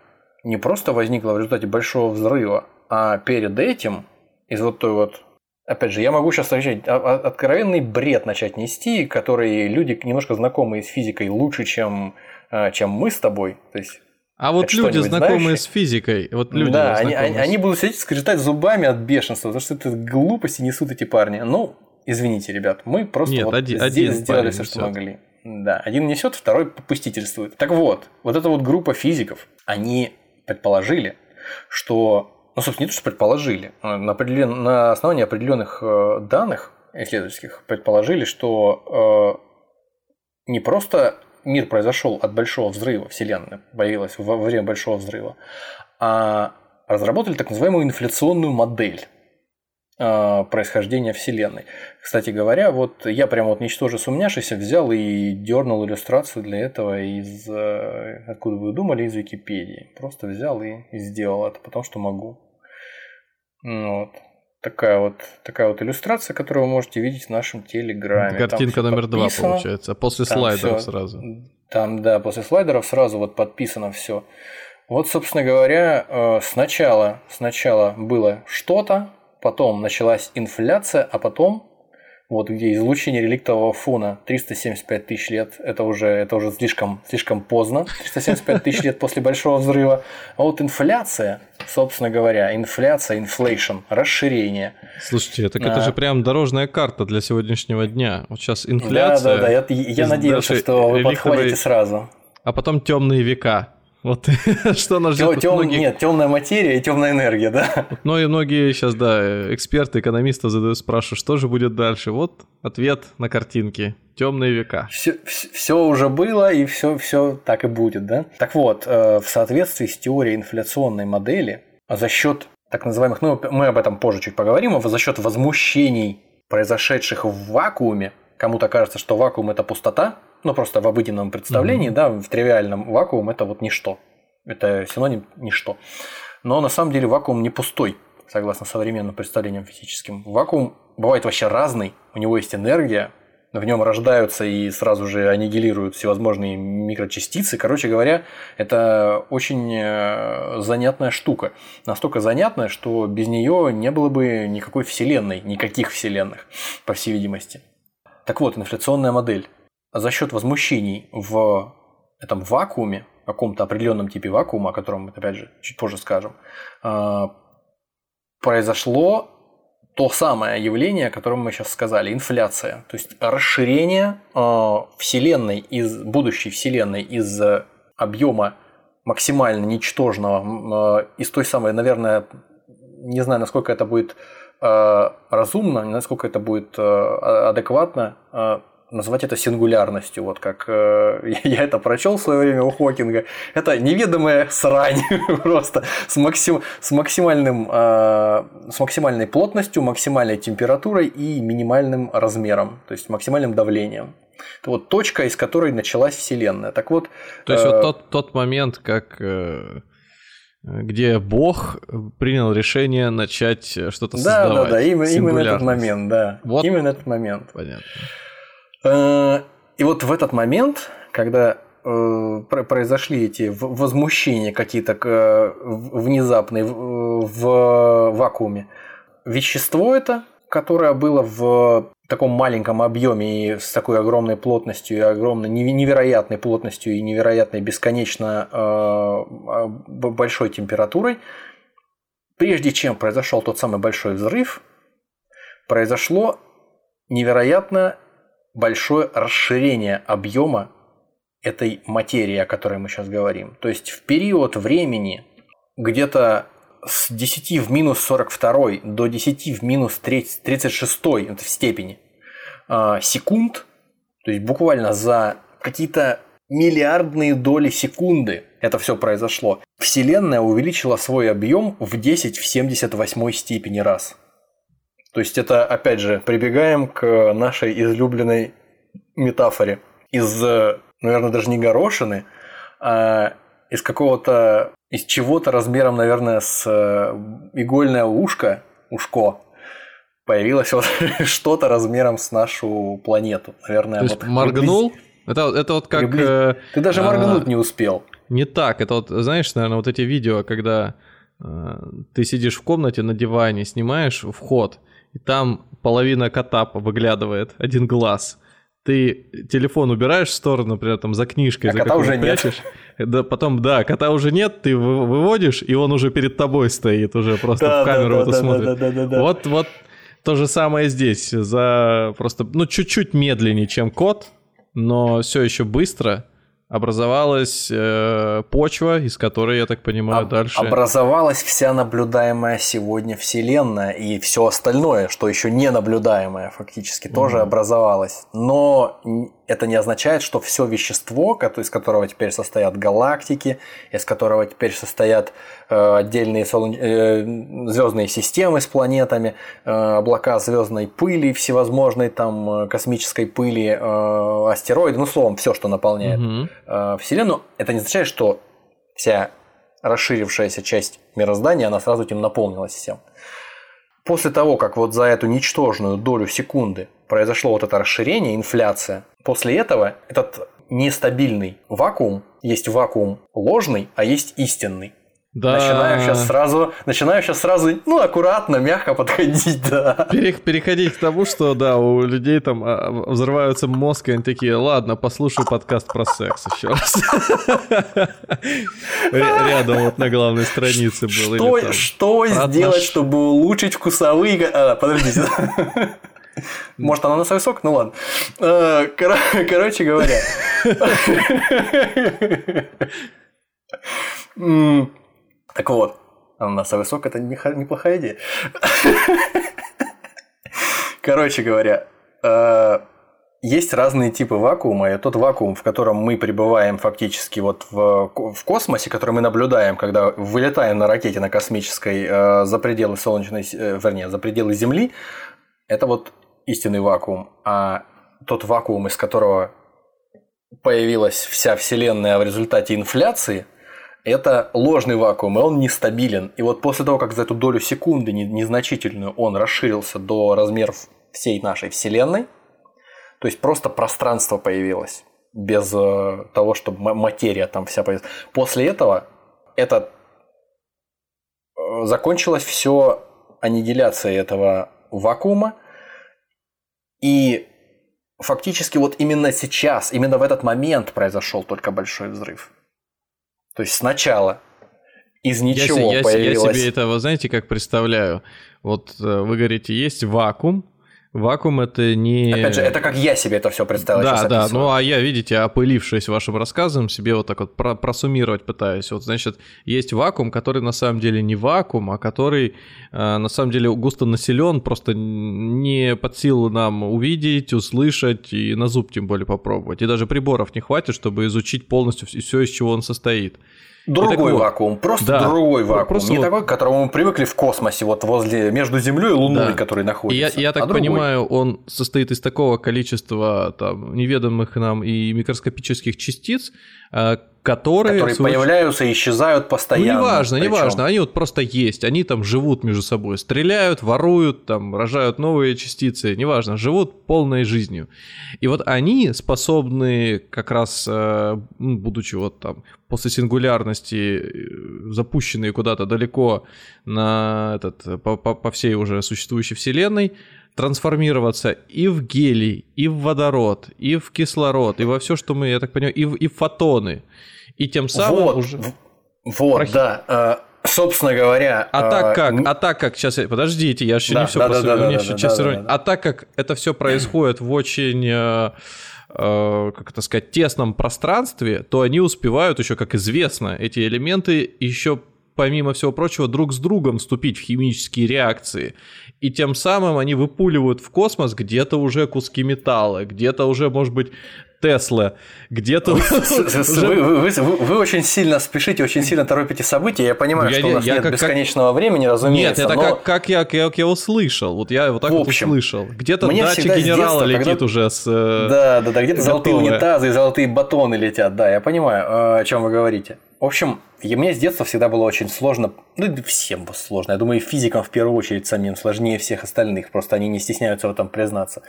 не просто возникла в результате большого взрыва, а перед этим из вот той вот Опять же, я могу сейчас начать а, а, откровенный бред начать нести, который люди, немножко знакомые с физикой, лучше, чем, э, чем мы с тобой. То есть, а вот люди, знакомые знаешь? с физикой, вот люди, да, они, они, они будут сидеть скрежетать зубами от бешенства, потому что это глупости несут эти парни. Ну, Извините, ребят, мы просто Нет, вот один, один сделали все, что могли. Да, один несет, второй попустительствует. Так вот, вот эта вот группа физиков, они предположили, что, ну, собственно, не то, что предположили, а на, определен... на основании определенных э, данных исследовательских предположили, что э, не просто мир произошел от большого взрыва, Вселенная появилась во время большого взрыва, а разработали так называемую инфляционную модель происхождения Вселенной. Кстати говоря, вот я прям вот ничтоже сумняшися взял и дернул иллюстрацию для этого из, э, откуда вы думали, из Википедии. Просто взял и, сделал это, потому что могу. Ну вот. Такая вот, такая вот иллюстрация, которую вы можете видеть в нашем телеграме. Картинка номер два получается, после там слайдеров всё, сразу. Там, да, после слайдеров сразу вот подписано все. Вот, собственно говоря, э, сначала, сначала было что-то, потом началась инфляция, а потом вот где излучение реликтового фона 375 тысяч лет, это уже, это уже слишком, слишком поздно, 375 тысяч лет после Большого взрыва. А вот инфляция, собственно говоря, инфляция, inflation, расширение. Слушайте, так а... это же прям дорожная карта для сегодняшнего дня. Вот сейчас инфляция. Да, да, да, я, я надеялся, что вы подхватите сразу. А потом темные века. Вот <laughs> что нас ждет. Тем, многих... Нет, темная материя и темная энергия, да. Ну и многие сейчас, да, эксперты, экономисты задают, спрашивают, что же будет дальше. Вот ответ на картинке. Темные века. Все, все уже было и все, все так и будет, да? Так вот, э, в соответствии с теорией инфляционной модели, за счет так называемых, ну мы об этом позже чуть поговорим, а за счет возмущений, произошедших в вакууме, кому-то кажется, что вакуум это пустота, ну просто в обыденном представлении, mm-hmm. да, в тривиальном вакуум это вот ничто. Это синоним ничто. Но на самом деле вакуум не пустой, согласно современным представлениям физическим. Вакуум бывает вообще разный, у него есть энергия, в нем рождаются и сразу же аннигилируют всевозможные микрочастицы. Короче говоря, это очень э, занятная штука. Настолько занятная, что без нее не было бы никакой вселенной, никаких вселенных, по всей видимости. Так вот, инфляционная модель за счет возмущений в этом вакууме, каком-то определенном типе вакуума, о котором мы, опять же, чуть позже скажем, а, произошло то самое явление, о котором мы сейчас сказали, инфляция. То есть расширение а, Вселенной из будущей Вселенной из объема максимально ничтожного, а, из той самой, наверное, не знаю, насколько это будет разумно, насколько это будет адекватно, назвать это сингулярностью, вот как э, <laughs> я это прочел в свое время у Хокинга. Это неведомая срань <laughs> просто с, максим, с, максимальным, э, с максимальной плотностью, максимальной температурой и минимальным размером, то есть максимальным давлением. Это вот точка, из которой началась Вселенная. Так вот. То есть э, вот тот, тот момент, как э, где Бог принял решение начать что-то да, создавать. Да, да, да, именно, именно этот момент, да. Вот. Именно этот момент. Понятно. Э, и вот в этот момент, когда э, произошли эти возмущения какие-то э, внезапные в вакууме, вещество это, которое было в таком маленьком объеме и с такой огромной плотностью и огромной невероятной плотностью и невероятной бесконечно большой температурой, прежде чем произошел тот самый большой взрыв, произошло невероятно большое расширение объема этой материи, о которой мы сейчас говорим. То есть в период времени где-то с 10 в минус 42 до 10 в минус 36 это в степени а, секунд, то есть буквально за какие-то миллиардные доли секунды это все произошло. Вселенная увеличила свой объем в 10 в 78 степени раз. То есть это, опять же, прибегаем к нашей излюбленной метафоре. Из, наверное, даже не горошины, а из какого-то, из чего-то размером, наверное, с э, игольное ушко, ушко, появилось вот <laughs> что-то размером с нашу планету. Наверное, То есть вот моргнул? Приблиз... Это, это вот как... Приблиз... Ты даже моргнуть а... не успел. Не так. Это вот, знаешь, наверное, вот эти видео, когда э, ты сидишь в комнате на диване, снимаешь вход, и там половина кота выглядывает, один глаз. Ты телефон убираешь в сторону, например, там за книжкой, а за кота уже прячешь. Нет. Да, потом, да, кота уже нет, ты выводишь, и он уже перед тобой стоит, уже просто да, в камеру да, это да, смотрит. Да, да, да, да. Вот, вот то же самое здесь. За просто, ну, чуть-чуть медленнее, чем кот, но все еще быстро образовалась э, почва, из которой, я так понимаю, Об- дальше... Образовалась вся наблюдаемая сегодня Вселенная и все остальное, что еще не наблюдаемое фактически, mm-hmm. тоже образовалось. Но это не означает, что все вещество, из которого теперь состоят галактики, из которого теперь состоят э, отдельные э, звездные системы с планетами, э, облака звездной пыли, всевозможной там космической пыли, астероиды, ну словом, все, что наполняет угу. Вселенную, это не означает, что вся расширившаяся часть мироздания, она сразу этим наполнилась всем. После того, как вот за эту ничтожную долю секунды произошло вот это расширение, инфляция, после этого этот нестабильный вакуум есть вакуум ложный, а есть истинный. Да. Начинаю сейчас сразу, начинаю сейчас сразу, ну, аккуратно, мягко подходить, <laughs> да. Переходить к тому, что, да, у людей там а, взрываются мозг, и они такие, ладно, послушаю подкаст про секс еще раз. <laughs> Рядом вот на главной странице был. Что, что сделать, чтобы улучшить вкусовые... А, подождите. <laughs> <laughs> Может, она на сок? Ну ладно. Э, <laughs> короче говоря. <laughs> Так вот, ананасовый сок это неплохая идея. Короче говоря, э, есть разные типы вакуума, и тот вакуум, в котором мы пребываем фактически вот в, космосе, который мы наблюдаем, когда вылетаем на ракете на космической э, за пределы Солнечной, вернее, за пределы Земли, это вот истинный вакуум. А тот вакуум, из которого появилась вся Вселенная в результате инфляции – это ложный вакуум, и он нестабилен. И вот после того, как за эту долю секунды незначительную он расширился до размеров всей нашей Вселенной, то есть просто пространство появилось без э, того, чтобы материя там вся появилась. После этого это э, закончилось все аннигиляцией этого вакуума, и фактически вот именно сейчас, именно в этот момент произошел только большой взрыв. То есть сначала из ничего я, я, появилось... Я себе это, вы знаете, как представляю. Вот э, вы говорите, есть вакуум, Вакуум это не... Опять же, это как я себе это все представил. Да, да, ну а я, видите, опылившись вашим рассказом, себе вот так вот про просуммировать пытаюсь. Вот, значит, есть вакуум, который на самом деле не вакуум, а который э, на самом деле густо населен, просто не под силу нам увидеть, услышать и на зуб тем более попробовать. И даже приборов не хватит, чтобы изучить полностью все, из чего он состоит. Другой такой, вакуум, просто да, другой вакуум. Просто не вот... такой, к которому мы привыкли в космосе, вот возле между Землей и Луной, да. который находится. И я, я так а понимаю, он состоит из такого количества там, неведомых нам и микроскопических частиц, а, которые... Которые свой... появляются и исчезают постоянно. Ну, неважно, причем. неважно, они вот просто есть, они там живут между собой, стреляют, воруют, там, рожают новые частицы, неважно, живут полной жизнью. И вот они способны как раз, э, ну, будучи вот там после сингулярности, э, запущенные куда-то далеко на этот, по, по, по всей уже существующей вселенной, трансформироваться и в гелий, и в водород, и в кислород, и во все, что мы, я так понимаю, и в, и в фотоны. И тем самым вот, уже... Вот, Прохи... да. Э, собственно говоря... А так как, а так как, сейчас, подождите, я еще да, не все да, просто... Да, да, да, да, да, да, да. А так как это все происходит в очень э, э, как это сказать, тесном пространстве, то они успевают еще, как известно, эти элементы еще помимо всего прочего, друг с другом вступить в химические реакции. И тем самым они выпуливают в космос где-то уже куски металла, где-то уже, может быть, Тесла, где-то... Вы, <laughs> очень сильно спешите, очень сильно торопите события. Я понимаю, что у нас нет бесконечного времени, разумеется. Нет, это как, я, как я услышал. Вот я вот так вот услышал. Где-то датчик генерала летит уже с... Э, да, да, да, где-то золотые унитазы и золотые батоны летят. Да, я понимаю, э, о чем вы говорите. В общем, и мне с детства всегда было очень сложно, ну всем сложно, я думаю, и физикам в первую очередь самим сложнее всех остальных, просто они не стесняются в этом признаться.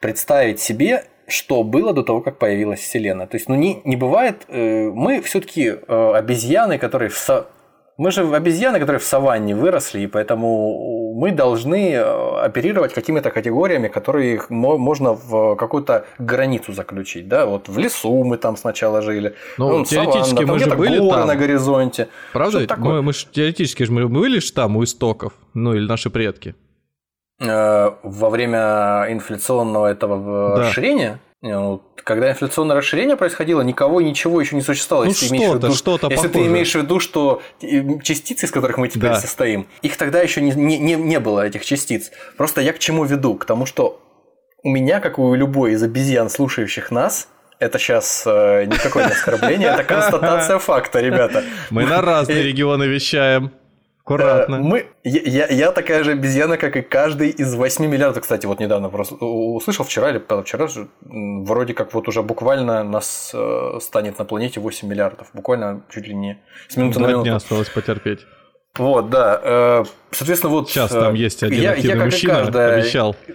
Представить себе, что было до того, как появилась Вселенная. То есть, ну не, не бывает, э, мы все-таки э, обезьяны, которые в со... Мы же обезьяны, которые в саванне выросли, и поэтому мы должны э, оперировать какими-то категориями, которые можно в какую-то границу заключить. Да? Вот в лесу мы там сначала жили. Ну, ну теоретически саванна, мы же были горы там. на горизонте. Правда? Мы, мы ж, теоретически же мы были же там у истоков, ну или наши предки. Э, во время инфляционного этого э, да. расширения ну, когда инфляционное расширение происходило, никого ничего еще не существовало. Ну, если, что-то, виду, что-то если ты имеешь в виду, что частицы, из которых мы теперь да. состоим, их тогда еще не, не, не было, этих частиц. Просто я к чему веду? К тому, что у меня, как у любой из обезьян, слушающих нас, это сейчас э, никакое не оскорбление, это констатация факта, ребята. Мы на <laughs> разные регионы вещаем. Аккуратно. Э, мы, я, я такая же обезьяна, как и каждый из 8 миллиардов. Кстати, вот недавно просто услышал вчера или вчера вроде как вот уже буквально нас э, станет на планете 8 миллиардов. Буквально чуть ли не с минуты на минуту. осталось потерпеть. Вот, да. Э, соответственно, вот... Сейчас там э, есть один я, активный я, мужчина, каждая... обещал. <laughs>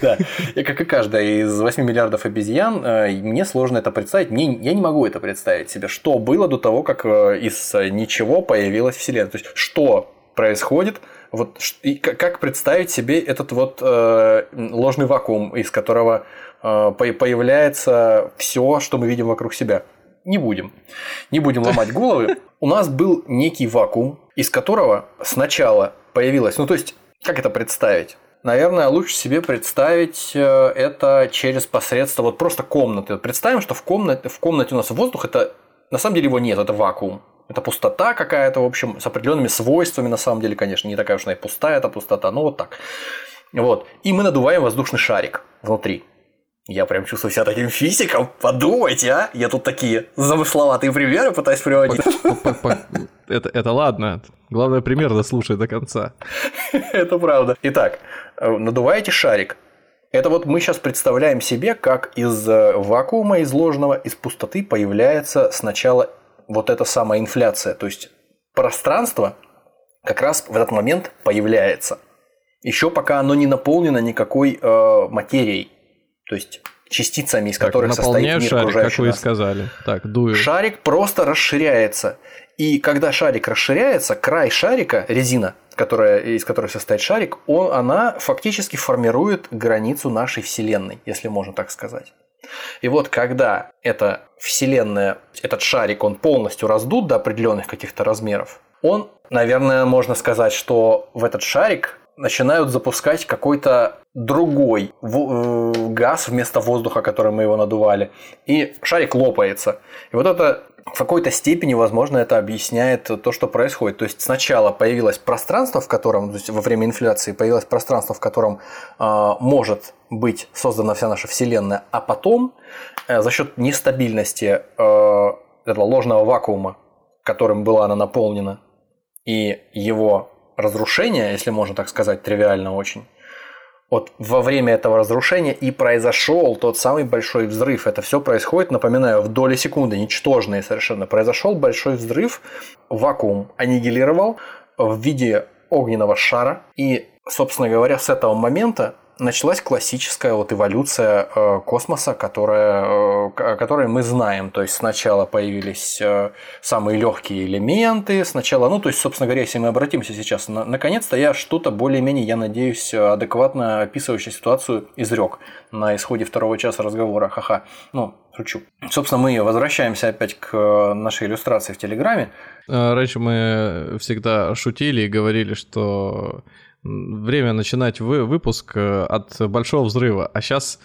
Да, я, как и каждая из 8 миллиардов обезьян, э, мне сложно это представить. Мне, я не могу это представить себе, что было до того, как из ничего появилась Вселенная. То есть, что происходит, вот и как представить себе этот вот ложный вакуум, из которого появляется все, что мы видим вокруг себя не будем. Не будем ломать головы. У нас был некий вакуум, из которого сначала появилась... Ну, то есть, как это представить? Наверное, лучше себе представить э, это через посредство вот просто комнаты. представим, что в комнате, в комнате у нас воздух, это на самом деле его нет, это вакуум. Это пустота какая-то, в общем, с определенными свойствами, на самом деле, конечно, не такая уж она и пустая, это пустота, но вот так. Вот. И мы надуваем воздушный шарик внутри. Я прям чувствую себя таким физиком. Подумайте, а? Я тут такие замысловатые примеры пытаюсь приводить. Это, это ладно. Главное, пример дослушай до конца. <laughs> Это правда. Итак, э, надуваете шарик. Это вот мы сейчас представляем себе, как из э, вакуума изложенного, из пустоты появляется сначала вот эта самая инфляция. То есть пространство как раз в этот момент появляется. Еще пока оно не наполнено никакой э, материей. То есть частицами, из так, которых состоит мир шарик, как вы и сказали. Так, дую. Шарик просто расширяется. И когда шарик расширяется, край шарика, резина, которая, из которой состоит шарик, он, она фактически формирует границу нашей Вселенной, если можно так сказать. И вот когда эта Вселенная, этот шарик, он полностью раздут до определенных каких-то размеров, он, наверное, можно сказать, что в этот шарик начинают запускать какой-то другой э, газ вместо воздуха, который мы его надували, и шарик лопается. И вот это в какой-то степени, возможно, это объясняет то, что происходит. То есть сначала появилось пространство, в котором, то есть во время инфляции появилось пространство, в котором э, может быть создана вся наша Вселенная, а потом э, за счет нестабильности э, этого ложного вакуума, которым была она наполнена, и его разрушения, если можно так сказать, тривиально очень, вот во время этого разрушения и произошел тот самый большой взрыв. Это все происходит, напоминаю, в доли секунды, ничтожные совершенно. Произошел большой взрыв, вакуум аннигилировал в виде огненного шара. И, собственно говоря, с этого момента началась классическая вот эволюция э, космоса, которая, э, которой мы знаем. То есть сначала появились э, самые легкие элементы, сначала, ну, то есть, собственно говоря, если мы обратимся сейчас, на, наконец-то я что-то более-менее, я надеюсь, адекватно описывающее ситуацию изрек на исходе второго часа разговора. Ха-ха. Ну, шучу. Собственно, мы возвращаемся опять к нашей иллюстрации в Телеграме. Раньше мы всегда шутили и говорили, что время начинать вы, выпуск э, от большого взрыва, а сейчас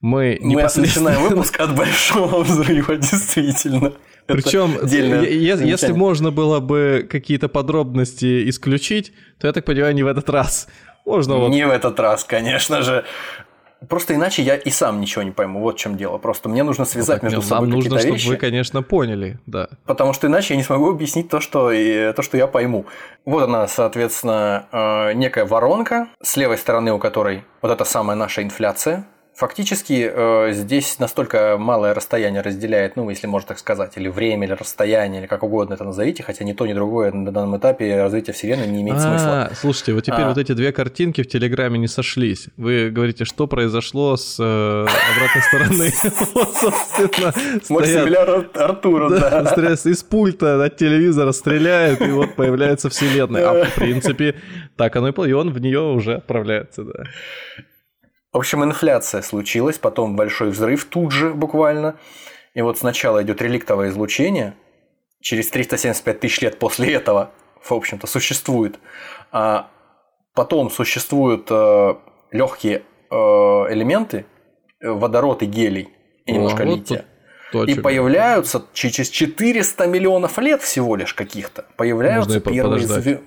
мы непосредственно... Мы начинаем <laughs> выпуск от большого взрыва, <laughs> действительно. Причем, если можно было бы какие-то подробности исключить, то я так понимаю, не в этот раз. Можно вот... Не в этот раз, конечно же. Просто иначе я и сам ничего не пойму. Вот в чем дело. Просто мне нужно связать ну, между собой Нам нужно, чтобы вы, конечно, поняли, да. Потому что иначе я не смогу объяснить то, что, и, то, что я пойму. Вот она, соответственно, э, некая воронка, с левой стороны у которой вот эта самая наша инфляция, Фактически э, здесь настолько малое расстояние разделяет, ну, если можно так сказать, или время, или расстояние, или как угодно это назовите, хотя ни то, ни другое на данном этапе развития Вселенной не имеет смысла. Слушайте, вот теперь а. вот эти две картинки в Телеграме не сошлись. Вы говорите, что произошло с э, обратной стороны? <laughs> <laughs> Максимилиан Артура, да. Из пульта от телевизора стреляет, и вот появляется Вселенная. А в <laughs> принципе, так оно и он в нее уже отправляется, да. В общем, инфляция случилась, потом большой взрыв тут же буквально. И вот сначала идет реликтовое излучение, через 375 тысяч лет после этого, в общем-то, существует. А потом существуют э, легкие э, элементы, водород и гелий, и немножко вот лития. И появляются через 400 миллионов лет всего лишь каких-то, появляются первые, звё...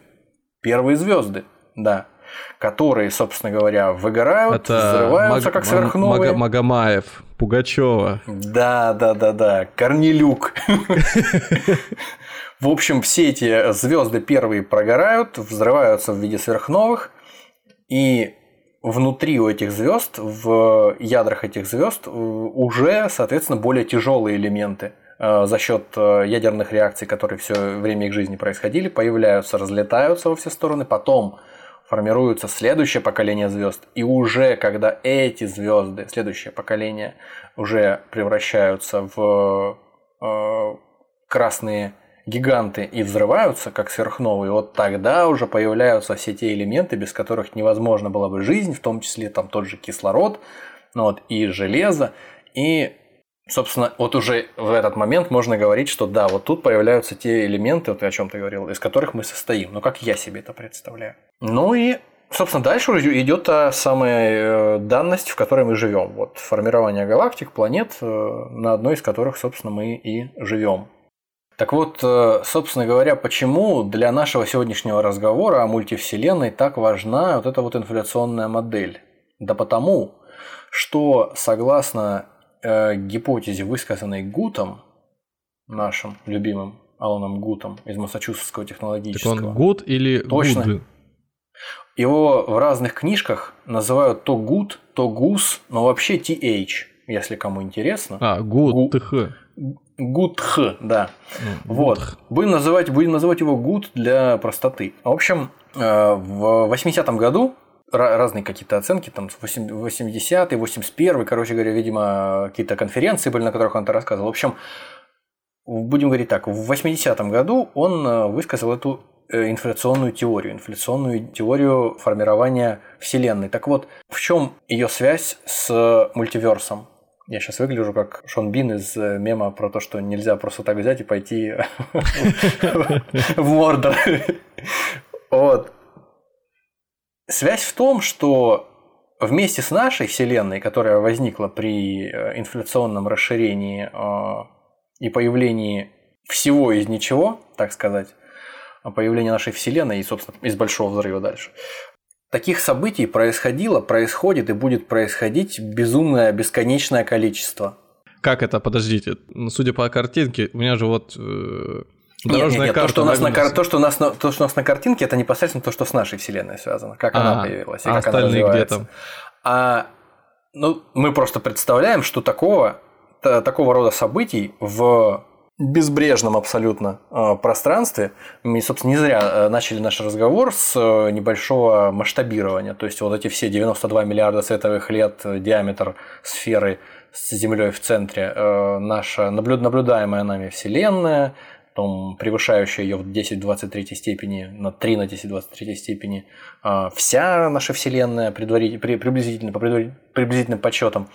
первые звезды. Да которые, собственно говоря, выгорают, Это взрываются Маг... как сверхновые. Маг... Магомаев, Пугачева. Да, да, да, да, Корнелюк. <laughs> В общем, все эти звезды первые прогорают, взрываются в виде сверхновых, и внутри у этих звезд, в ядрах этих звезд уже, соответственно, более тяжелые элементы. э, за счет э, ядерных реакций, которые все время их жизни происходили, появляются, разлетаются во все стороны, потом формируется следующее поколение звезд, и уже когда эти звезды, следующее поколение, уже превращаются в э, красные гиганты и взрываются, как сверхновые, вот тогда уже появляются все те элементы, без которых невозможно было бы жизнь, в том числе там тот же кислород, ну вот, и железо, и Собственно, вот уже в этот момент можно говорить, что да, вот тут появляются те элементы, вот о чем ты говорил, из которых мы состоим. Ну, как я себе это представляю. Ну и, собственно, дальше идет та самая э, данность, в которой мы живем. Вот формирование галактик, планет, э, на одной из которых, собственно, мы и живем. Так вот, э, собственно говоря, почему для нашего сегодняшнего разговора о мультивселенной так важна вот эта вот инфляционная модель? Да потому, что согласно э, гипотезе, высказанной Гутом, нашим любимым Аланом Гутом из Массачусетского технологического. Так он Гут или Точно. Гуд? Его в разных книжках называют то Гуд, то Гус, но вообще TH, если кому интересно. А, Гуд, TH. Гудх, да. Ну, вот. Будем называть, будем называть его Гуд для простоты. В общем, э, в 80-м году разные какие-то оценки, там 80-й, 81-й, короче говоря, видимо, какие-то конференции были, на которых он это рассказывал. В общем, будем говорить так, в 80-м году он э, высказал эту э, инфляционную теорию, инфляционную теорию формирования Вселенной. Так вот, в чем ее связь с мультиверсом? Я сейчас выгляжу как Шон Бин из э, мема про то, что нельзя просто так взять и пойти <laughs> в Мордор. <laughs> Вот. Связь в том, что вместе с нашей Вселенной, которая возникла при э, инфляционном расширении э, и появлении всего из ничего, так сказать, появление нашей Вселенной и, собственно, из Большого Взрыва дальше, таких событий происходило, происходит и будет происходить безумное, бесконечное количество. Как это? Подождите. Судя по картинке, у меня же вот э, Дорожная нет, нет, карта. То, что у нас на, то, что у нас на, то, что у нас на картинке, это непосредственно то, что с нашей Вселенной связано, как а, она появилась и а как она развивается. Где там? А ну, мы просто представляем, что такого, такого рода событий в безбрежном абсолютно э, пространстве. Мы, собственно, не зря э, начали наш разговор с э, небольшого масштабирования. То есть вот эти все 92 миллиарда световых лет диаметр сферы с Землей в центре, наша наблюдаемая нами Вселенная, потом превышающая ее в 10-23 степени, на 3 на 10-23 степени, а, вся наша Вселенная приблизительно, по приблизительным подсчетам.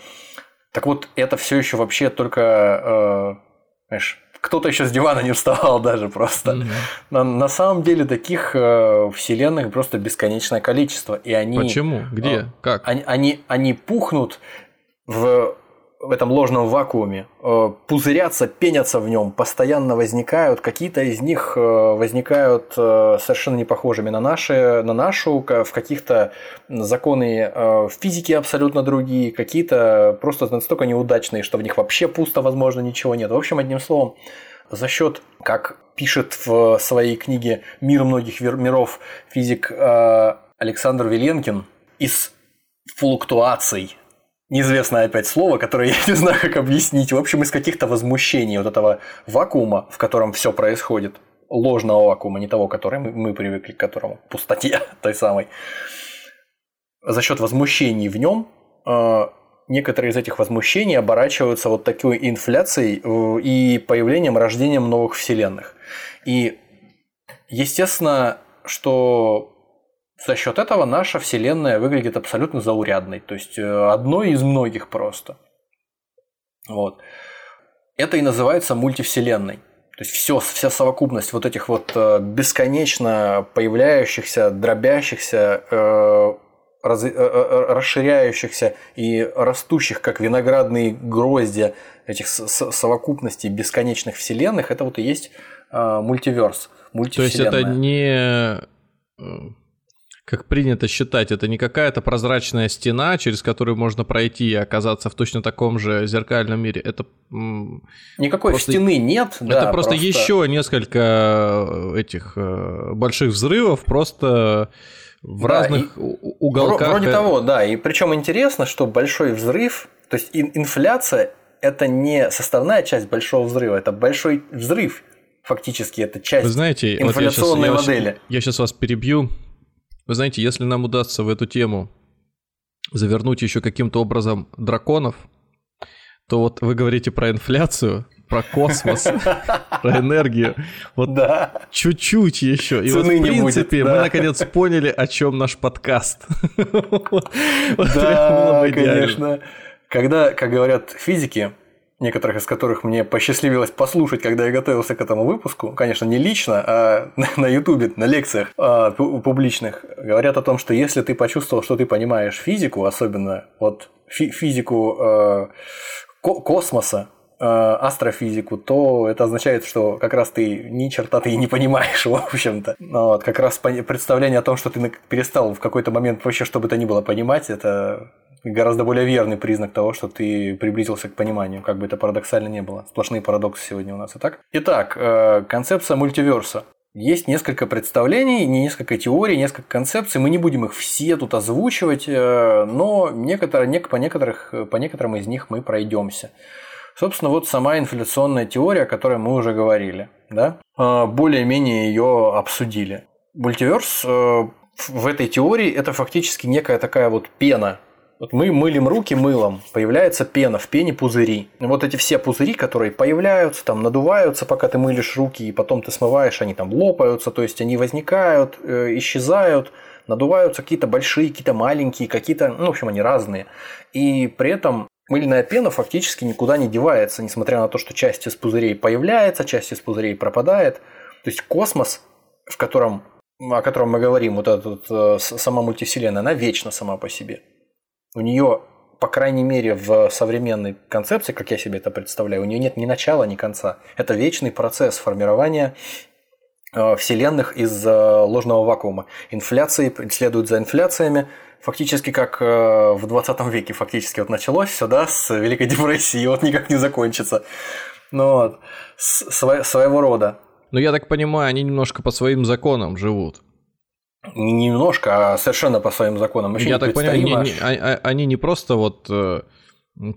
Так вот, это все еще вообще только, э, знаешь, кто-то еще с дивана не вставал <laughs> даже просто. Mm-hmm. На, на самом деле таких э, вселенных просто бесконечное количество, и они. Почему? Где? Э, как? Они, они, они пухнут в в этом ложном вакууме, э, пузырятся, пенятся в нем, постоянно возникают. Какие-то из них э, возникают э, совершенно не похожими на, наши, на нашу, в каких-то законы физики абсолютно другие, какие-то просто настолько неудачные, что в них вообще пусто, возможно, ничего нет. В общем, одним словом, за счет, как пишет в своей книге «Мир многих миров» физик Александр Веленкин, из флуктуаций неизвестное опять слово, которое <laughs> я не знаю, как объяснить. В общем, из каких-то возмущений вот этого вакуума, в котором все происходит, ложного вакуума, не того, который мы, привыкли к которому, пустоте <laughs> той самой, за счет возмущений в нем э, некоторые из этих возмущений оборачиваются вот такой инфляцией э, и появлением, рождением новых вселенных. И естественно, что за счет этого наша Вселенная выглядит абсолютно заурядной, то есть э, одной из многих просто. Вот. Это и называется мультивселенной. То есть все, вся совокупность вот этих вот э, бесконечно появляющихся, дробящихся, э, раз, расширяющихся и растущих, как виноградные гроздья этих совокупностей бесконечных вселенных, это вот и есть мультиверс. То есть это не как принято считать, это не какая-то прозрачная стена, через которую можно пройти и оказаться в точно таком же зеркальном мире. Это никакой просто... стены нет. Это да, просто, просто еще несколько э, этих э, больших взрывов, просто в да, разных и... уголках. Вроде того, да. И причем интересно, что большой взрыв, то есть инфляция это не составная часть большого взрыва, это большой взрыв. Фактически это часть Вы знаете, инфляционной вот я сейчас, модели. Я, я сейчас вас перебью. Вы знаете, если нам удастся в эту тему завернуть еще каким-то образом драконов, то вот вы говорите про инфляцию, про космос, <laughs> про энергию. Вот Да. чуть-чуть еще. И вот, в Цены не будет, принципе, мы да. наконец поняли, о чем наш подкаст. <laughs> Да, конечно. Когда, как говорят физики, некоторых из которых мне посчастливилось послушать, когда я готовился к этому выпуску, конечно, не лично, а <laughs> на Ютубе, на лекциях а, пу- публичных, говорят о том, что если ты почувствовал, что ты понимаешь физику, особенно вот фи- физику э, ко- космоса, э, астрофизику, то это означает, что как раз ты ни черта ты и не понимаешь, <laughs> в общем-то. Ну Вот, как раз представление о том, что ты перестал в какой-то момент вообще, что бы то ни было понимать, это гораздо более верный признак того, что ты приблизился к пониманию, как бы это парадоксально не было. Сплошные парадоксы сегодня у нас, итак. Итак, э, концепция мультиверса. Есть несколько представлений, не несколько теорий, несколько концепций. Мы не будем их все тут озвучивать, э, но некоторые, нек- по, некоторых, по некоторым из них мы пройдемся. Собственно, вот сама инфляционная теория, о которой мы уже говорили, да, Э, более-менее ее обсудили. Мультиверс в этой теории это фактически некая такая вот пена. Вот мы мылим руки мылом, появляется пена, в пене пузыри. Вот эти все пузыри, которые появляются, там надуваются, пока ты мылишь руки, и потом ты смываешь, они там лопаются, то есть они возникают, э, исчезают, надуваются какие-то большие, какие-то маленькие, какие-то, ну, в общем, они разные. И при этом мыльная пена фактически никуда не девается, несмотря на то, что часть из пузырей появляется, часть из пузырей пропадает. То есть космос, в котором, о котором мы говорим, вот эта вот, э, сама мультивселенная, она вечна сама по себе. У нее, по крайней мере, в современной концепции, как я себе это представляю, у нее нет ни начала, ни конца. Это вечный процесс формирования э, вселенных из э, ложного вакуума. Инфляции следуют за инфляциями, фактически как э, в 20 веке фактически вот началось все, да, с Великой депрессии, и вот никак не закончится. Ну вот, своего рода. Но я так понимаю, они немножко по своим законам живут. Не немножко, а совершенно по своим законам. Вообще я так понимаю, не- а- а- они не просто вот э,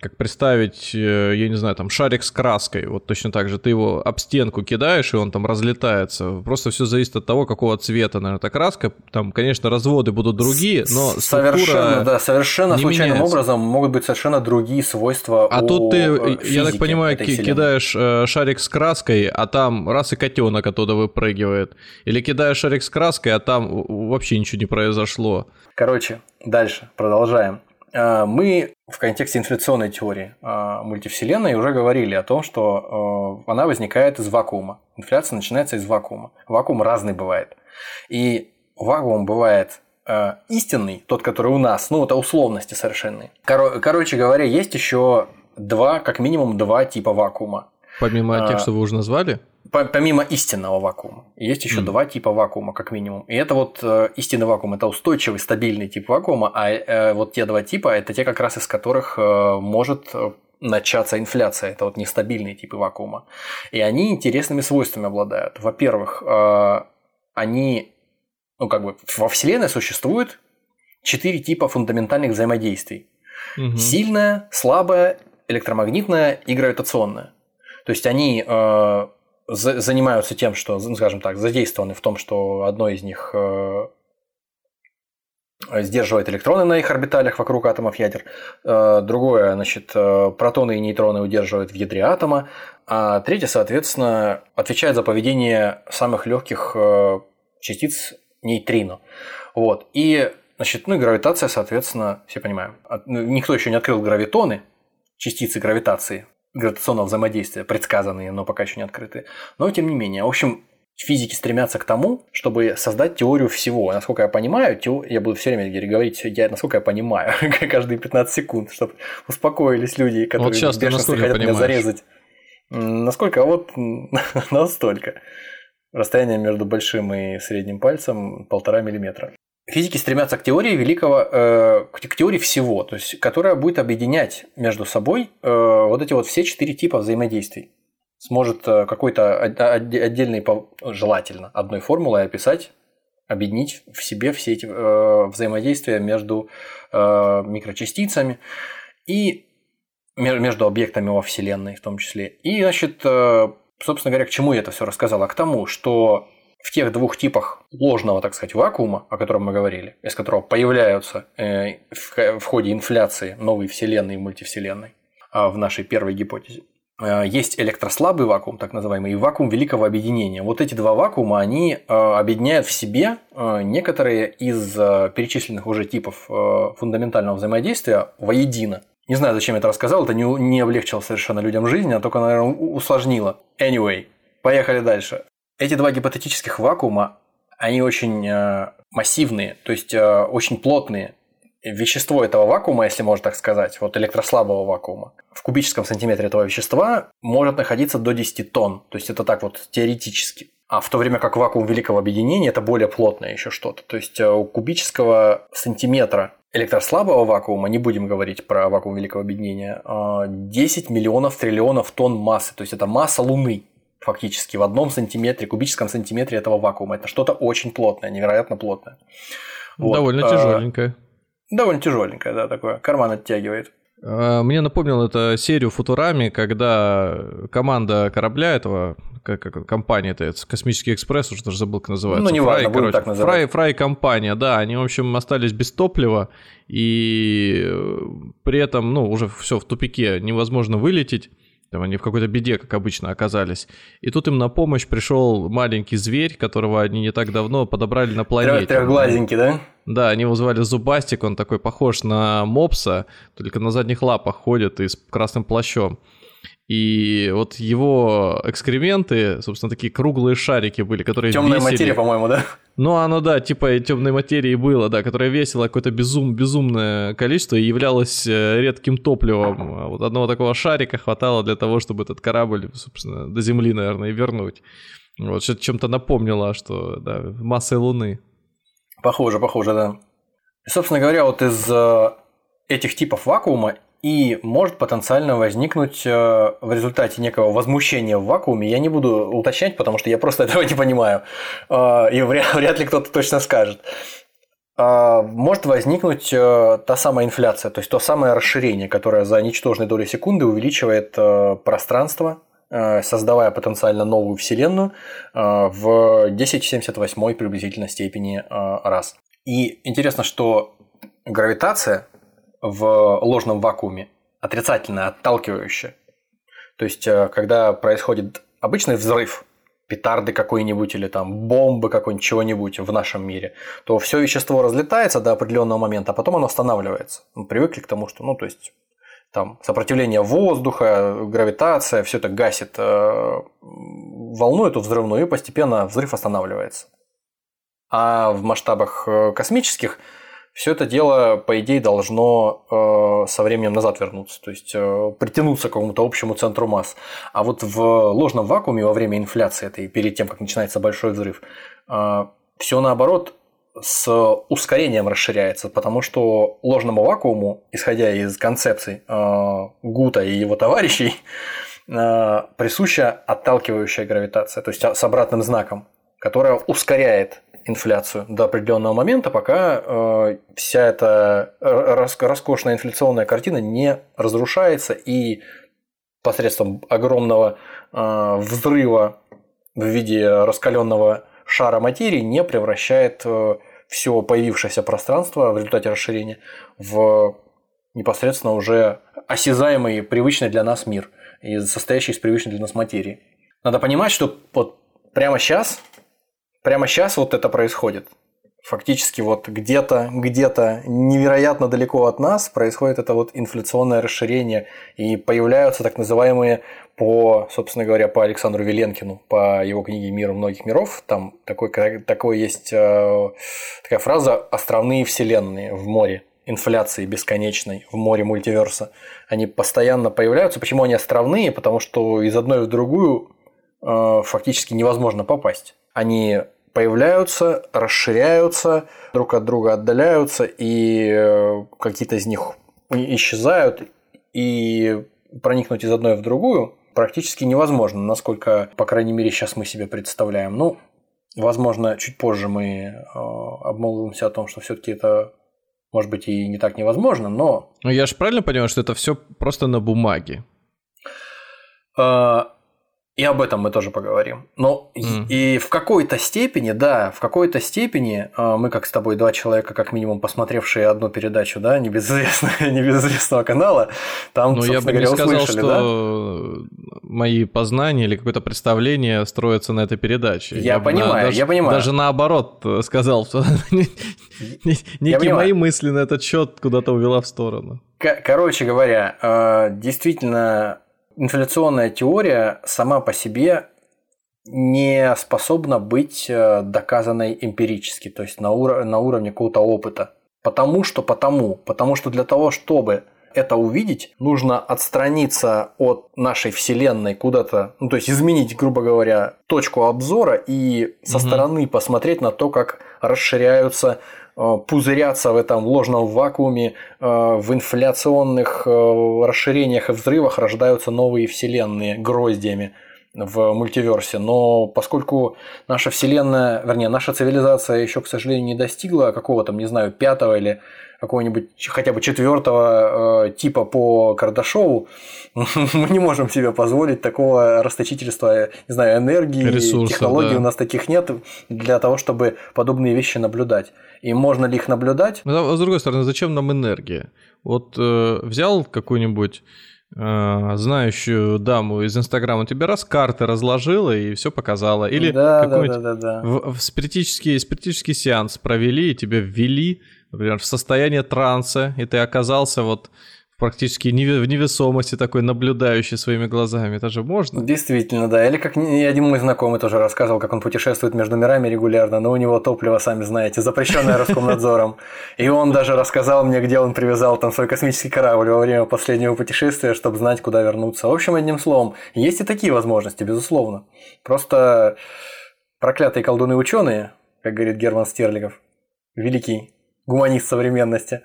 как представить, э, я не знаю, там шарик с краской, вот точно так же ты его об стенку кидаешь, и он там разлетается. Просто все зависит от того, какого цвета, наверное, эта краска. Там, конечно, разводы будут другие, но совершенно, да, совершенно случайным меняется. образом могут быть совершенно другие свойства. А у, тут ты, э, я так понимаю, кидаешь э, шарик с краской, а там раз и котенок оттуда выпрыгивает. Или кидаешь шарик с краской, а там вообще ничего не произошло. Короче, дальше, продолжаем. А, Мы в контексте инфляционной теории а, мультивселенной уже говорили о том, что э, она возникает из вакуума. Инфляция начинается из вакуума. Вакуум разный бывает. И вакуум бывает э, истинный, тот, который у нас, ну, это условности совершенные. Коро- Короче говоря, есть еще два, как минимум два типа вакуума. Помимо А. тех, что вы уже назвали. По- Помимо истинного вакуума. Есть еще Мгм. два типа вакуума, как минимум. И это вот э, истинный вакуум это устойчивый, стабильный тип вакуума, а э, вот те два типа это те, как раз из которых э, может начаться инфляция. Это вот нестабильные типы вакуума. И они интересными свойствами обладают. Во-первых, э, они, ну как бы во Вселенной существует четыре типа фундаментальных взаимодействий. Мгм. Сильная, слабая, электромагнитная и гравитационная. То есть они э, занимаются тем, что, ну, скажем так, задействованы в том, что одно из них э, сдерживает электроны на их орбиталях вокруг атомов ядер, э, другое, значит, э, протоны и нейтроны удерживает в ядре атома, а третье, соответственно, отвечает за поведение самых легких частиц нейтрино. Вот. И, значит, ну и гравитация, соответственно, все понимаем. От- ну, Никто еще не открыл гравитоны, частицы гравитации, гравитационного взаимодействия, предсказанные, но пока еще не открыты. Но тем не менее, в общем, физики стремятся к тому, чтобы создать теорию всего. Насколько я понимаю, тео- я буду все время говорить, я, насколько я понимаю, <laughs> каждые 15 секунд, чтобы успокоились люди, которые сейчас в ты бешенстве насколько хотят меня понимаешь? зарезать. М, Насколько? А Вот <laughs> настолько. Расстояние между большим и средним пальцем полтора миллиметра. Физики стремятся к теории великого, э, к теории всего, то есть, которая будет объединять между собой э, вот эти вот все четыре типа взаимодействий. Сможет э, какой-то отдельный, желательно, одной формулой описать, объединить в себе все эти э, взаимодействия между э, микрочастицами. И между объектами во Вселенной в том числе. И, значит, э, собственно говоря, к чему я это все рассказал? А к тому, что в тех двух типах ложного, так сказать, вакуума, о котором мы говорили, из которого появляются э, в ходе инфляции новые вселенные и мультивселенной а, в нашей первой гипотезе, э, есть электрослабый вакуум, так называемый, и вакуум великого объединения. Вот эти два вакуума, они объединяют в себе некоторые из перечисленных уже типов фундаментального взаимодействия воедино. Не знаю, зачем я это рассказал, это не, не облегчило совершенно людям жизнь, а только, наверное, усложнило. Anyway, поехали дальше. Эти два гипотетических вакуума, они очень э, массивные, то есть э, очень плотные. Вещество этого вакуума, если можно так сказать, вот электрослабого вакуума, в кубическом сантиметре этого вещества может находиться до 10 тонн. То есть это так вот теоретически. А в то время как вакуум великого объединения это более плотное еще что-то. То есть э, у кубического сантиметра электрослабого вакуума, не будем говорить про вакуум великого объединения, 10 а, миллионов триллионов тонн массы. То есть это масса Луны фактически в одном сантиметре, кубическом сантиметре этого вакуума. Это что-то очень плотное, невероятно плотное. Вот. Довольно а, тяжеленькое. Довольно тяжеленькое, да, такое. Карман оттягивает. А, мне напомнил это серию Футурами, когда команда корабля этого, как, как компания это, Космический экспресс, уже даже забыл, как называется. Ну, не важно, Фрай, короче, так называть. Фрай, Фрай компания, да, они, в общем, остались без топлива, и э, при этом, ну, уже все в тупике, невозможно вылететь. Там они в какой-то беде, как обычно, оказались. И тут им на помощь пришел маленький зверь, которого они не так давно подобрали на планете. Трехглазенький, да? Да, они его звали Зубастик, он такой похож на мопса, только на задних лапах ходит и с красным плащом. И вот его экскременты, собственно, такие круглые шарики были, которые Темная весили... материя, по-моему, да? Ну, оно, да, типа темной материи было, да, которое весило какое-то безум, безумное количество и являлось э, редким топливом. А вот одного такого шарика хватало для того, чтобы этот корабль, собственно, до Земли, наверное, и вернуть. Вот, что-то чем-то напомнило, что, да, массой Луны. Похоже, похоже, да. И, собственно говоря, вот из э, этих типов вакуума и может потенциально возникнуть э, в результате некого возмущения в вакууме. Я не буду уточнять, потому что я просто <laughs> этого не понимаю. Э, и <laughs> вряд ли кто-то точно скажет. Э, может возникнуть та самая инфляция, то есть то самое расширение, которое за ничтожные доли секунды увеличивает пространство, создавая потенциально новую Вселенную в 1078 приблизительно степени раз. И интересно, что гравитация в ложном вакууме, отрицательное, отталкивающее. То есть, э, когда происходит обычный взрыв, петарды какой-нибудь или там бомбы какой-нибудь, чего-нибудь в нашем мире, то все вещество разлетается до определенного момента, а потом оно останавливается. Мы привыкли к тому, что, ну, то есть, там сопротивление воздуха, гравитация, все это гасит э, волну эту взрывную, и постепенно взрыв останавливается. А в масштабах э, космических все это дело, по идее, должно э, со временем назад вернуться, то есть э, притянуться к какому-то общему центру масс. А вот в ложном вакууме во время инфляции этой, перед тем, как начинается большой взрыв, э, все наоборот с ускорением расширяется, потому что ложному вакууму, исходя из концепций Гута и его товарищей, присуща отталкивающая гравитация, то есть с обратным знаком, которая ускоряет инфляцию до определенного момента, пока э, вся эта роскошная инфляционная картина не разрушается и посредством огромного э, взрыва в виде раскаленного шара материи не превращает э, все появившееся пространство в результате расширения в непосредственно уже осязаемый, привычный для нас мир, и состоящий из привычной для нас материи. Надо понимать, что вот прямо сейчас прямо сейчас вот это происходит. Фактически вот где-то, где-то невероятно далеко от нас происходит это вот инфляционное расширение и появляются так называемые по, собственно говоря, по Александру Веленкину, по его книге «Мир многих миров», там такой, такой есть э, такая фраза «островные вселенные в море» инфляции бесконечной в море мультиверса. Они постоянно появляются. Почему они островные? Потому что из одной в другую э, фактически невозможно попасть. Они появляются, расширяются, друг от друга отдаляются, и э, какие-то из них исчезают, и проникнуть из одной в другую практически невозможно, насколько, по крайней мере, сейчас мы себе представляем. Ну, возможно, чуть позже мы э, обмолвимся о том, что все-таки это может быть, и не так невозможно, но... Ну, я же правильно понимаю, что это все просто на бумаге? А, и об этом мы тоже поговорим. Но mm. и, в какой-то степени, да, в какой-то степени а, мы, как с тобой, два человека, как минимум, посмотревшие одну передачу, да, небезызвестного, <laughs> небезызвестного канала, там, Но я бы не сказал, услышали, что да? мои познания или какое-то представление строятся на этой передаче. Я, я понимаю, даже, я понимаю. Даже наоборот сказал, что <laughs> некие мои мысли на этот счет куда-то увела в сторону. Короче говоря, действительно инфляционная теория сама по себе не способна быть э, доказанной эмпирически, то есть на, ур- на уровне какого-то опыта. Потому что потому, потому что для того, чтобы это увидеть, нужно отстраниться от нашей Вселенной куда-то, ну то есть изменить, грубо говоря, точку обзора и со угу. стороны посмотреть на то, как расширяются Э, пузырятся в этом ложном вакууме, э, в инфляционных э, расширениях и взрывах рождаются новые вселенные гроздьями в мультиверсе. Но поскольку наша вселенная, вернее, наша цивилизация еще, к сожалению, не достигла какого-то, не знаю, пятого или какого-нибудь хотя бы четвертого э, типа по Кардашову, <laughs> мы не можем себе позволить такого расточительства, не знаю, энергии, Ресурса, технологий да. у нас таких нет для того, чтобы подобные вещи наблюдать. И можно ли их наблюдать? Ну, а с другой стороны, зачем нам энергия? Вот э, взял какую-нибудь э, знающую даму из Инстаграма, тебе раз карты разложила и все показала. Или да, какой-нибудь да, да, да, да. В, в спиритический, спиритический сеанс провели и тебе ввели например, в состояние транса, и ты оказался вот практически в невесомости такой, наблюдающий своими глазами. Это же можно? Действительно, да. Или как ни один мой знакомый тоже рассказывал, как он путешествует между мирами регулярно, но у него топливо, сами знаете, запрещенное Роскомнадзором. И он даже рассказал мне, где он привязал там свой космический корабль во время последнего путешествия, чтобы знать, куда вернуться. В общем, одним словом, есть и такие возможности, безусловно. Просто проклятые колдуны ученые, как говорит Герман Стерлигов, великий гуманист современности.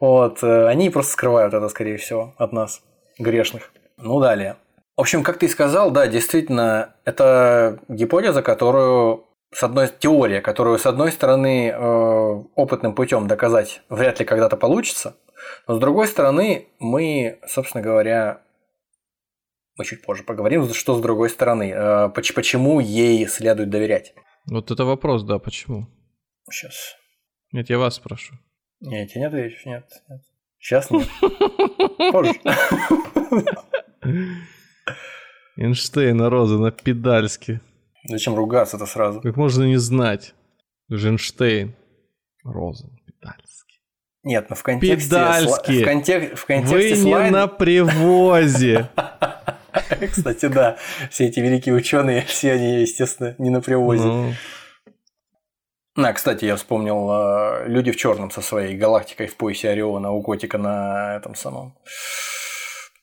Вот, э, они просто скрывают это, скорее всего, от нас, грешных. Ну, далее. В общем, как ты сказал, да, действительно, это гипотеза, которую с одной теория, которую с одной стороны э, опытным путем доказать вряд ли когда-то получится, но с другой стороны мы, собственно говоря, мы чуть позже поговорим, что с другой стороны, э, почему ей следует доверять. Вот это вопрос, да, почему? Сейчас. Нет, я вас спрошу. Нет, я не отвечу, нет, нет. Сейчас нет. <laughs> Позже. Эйнштейн, Роза на педальске. Зачем ругаться-то сразу? Как можно не знать? Женштейн, Роза Педальский. Нет, ну в контексте... Педальский. В, контек... в контексте Вы слайд... не на привозе. <laughs> Кстати, да. Все эти великие ученые, <laughs> все они, естественно, не на привозе. Да, кстати, я вспомнил э, люди в черном со своей галактикой в поясе Ориона у котика на этом самом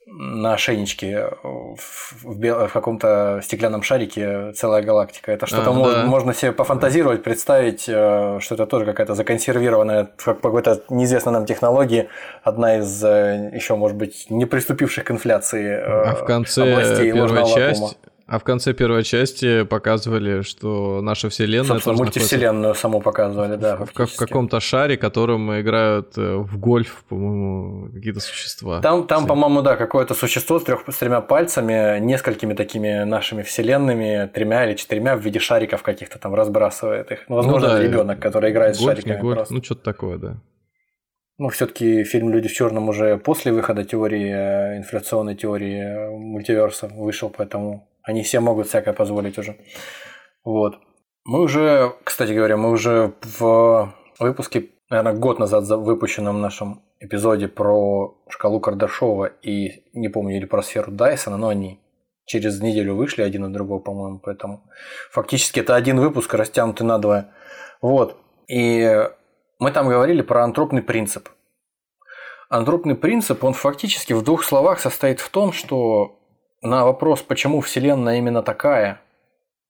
на ошейничке в, в, в каком-то стеклянном шарике целая галактика. Это что-то а, мож, да. можно себе пофантазировать, представить, э, что это тоже какая-то законсервированная по какой-то неизвестной нам технологии, одна из э, еще, может быть, не приступивших к инфляции а в конце областей первая часть а в конце первой части показывали, что наша вселенная Собственно, тоже мультивселенную находится... саму показывали, да. В, в каком-то шаре, которым играют э, в гольф, по-моему, какие-то существа. Там, там по-моему, да, какое-то существо с, трех, с тремя пальцами, несколькими такими нашими вселенными, тремя или четырьмя в виде шариков каких-то там разбрасывает их. Ну, возможно, ну, да, ребенок, который играет гольф, с шариками. Гольф, просто. ну что-то такое, да. Ну, все-таки фильм Люди в черном уже после выхода теории, э, инфляционной теории э, мультиверса вышел, поэтому они все могут всякое позволить уже. Вот. Мы уже, кстати говоря, мы уже в выпуске, наверное, год назад выпущенном нашем эпизоде про шкалу Кардашова и, не помню, или про сферу Дайсона, но они через неделю вышли один от другого, по-моему, поэтому фактически это один выпуск, растянутый на двое. Вот. И мы там говорили про антропный принцип. Антропный принцип, он фактически в двух словах состоит в том, что на вопрос, почему Вселенная именно такая,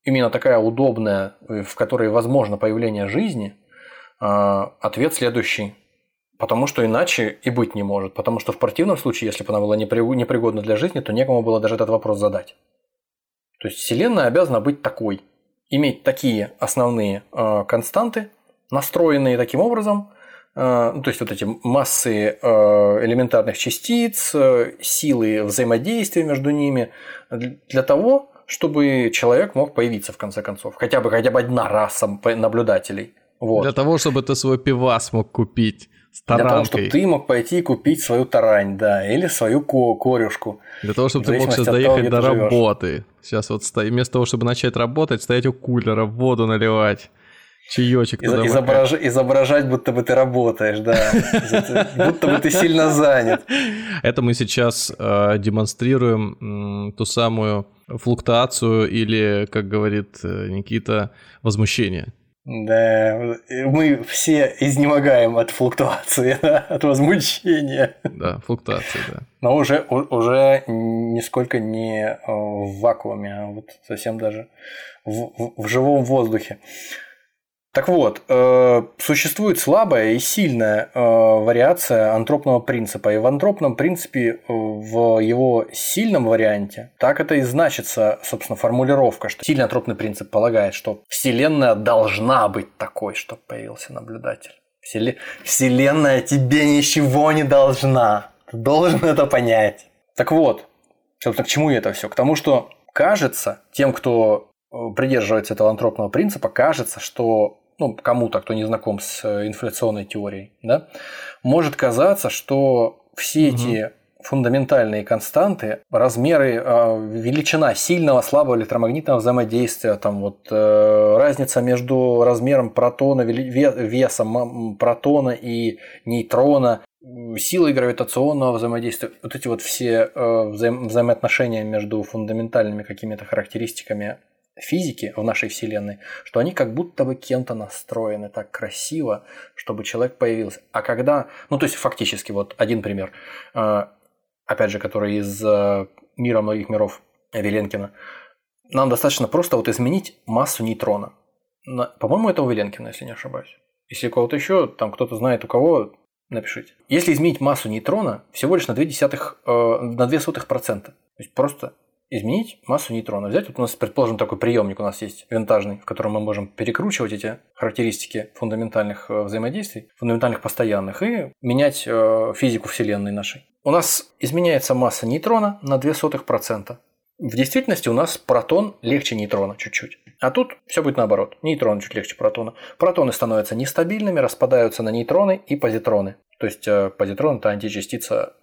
именно такая удобная, в которой возможно появление жизни, а, ответ следующий. Потому что иначе и быть не может. Потому что в противном случае, если бы она была непригодна для жизни, то некому было даже этот вопрос задать. То есть Вселенная обязана быть такой, иметь такие основные а, константы, настроенные таким образом, ну, то есть вот эти массы э, элементарных частиц, силы взаимодействия между ними, для того, чтобы человек мог появиться в конце концов. Хотя бы хотя бы одна раса наблюдателей. Вот. Для того, чтобы ты свой пивас мог купить с таранкой. Для того, чтобы ты мог пойти и купить свою тарань, да, или свою ко корюшку. Для того, чтобы ты мог сейчас доехать того, до работы. Сейчас вот вместо того, чтобы начать работать, стоять у кулера, воду наливать. Чаечек Из, изображ... Изображать, будто бы ты работаешь, да. Будто бы ты сильно занят. Это мы сейчас э, демонстрируем ту самую флуктуацию или, как говорит э, Никита, возмущение. Да, мы все изнемогаем от флуктуации, да, <laughs> от возмущения. Да, флуктуации, да. Но уже, уже нисколько не в вакууме, а вот совсем даже в, в, в живом воздухе. Так вот, э, существует слабая и сильная э, вариация антропного принципа. И в антропном принципе, э, в его сильном варианте, так это и значится, собственно, формулировка, что сильный антропный принцип полагает, что Вселенная должна быть такой, чтобы появился наблюдатель. Вселенная тебе ничего не должна. Ты должен это понять. Так вот, собственно, к чему это все? К тому, что кажется, тем, кто придерживается этого антропного принципа, кажется, что ну, кому-то, кто не знаком с э, инфляционной теорией, да, может казаться, что все угу. эти фундаментальные константы, размеры, а, величина сильного, слабого электромагнитного взаимодействия, там вот э, разница между размером протона, весом протона и нейтрона, силой гравитационного взаимодействия, вот эти вот все э, взаимоотношения между фундаментальными какими-то характеристиками физики в нашей Вселенной, что они как будто бы кем-то настроены так красиво, чтобы человек появился. А когда, ну то есть фактически вот один пример, э, опять же, который из э, мира многих миров Веленкина, нам достаточно просто вот изменить массу нейтрона. По-моему, это у Веленкина, если не ошибаюсь. Если у кого-то еще, там кто-то знает у кого, напишите. Если изменить массу нейтрона всего лишь на 2, десятых, э, на 2 сотых процента, то есть просто изменить массу нейтрона. Взять, вот у нас, предположим, такой приемник у нас есть винтажный, в котором мы можем перекручивать эти характеристики фундаментальных э, взаимодействий, фундаментальных постоянных, и менять э, физику Вселенной нашей. У нас изменяется масса нейтрона на 0,02%. В действительности у нас протон легче нейтрона чуть-чуть. А тут все будет наоборот. Нейтрон чуть легче протона. Протоны становятся нестабильными, распадаются на нейтроны и позитроны. То есть э, позитрон – это античастица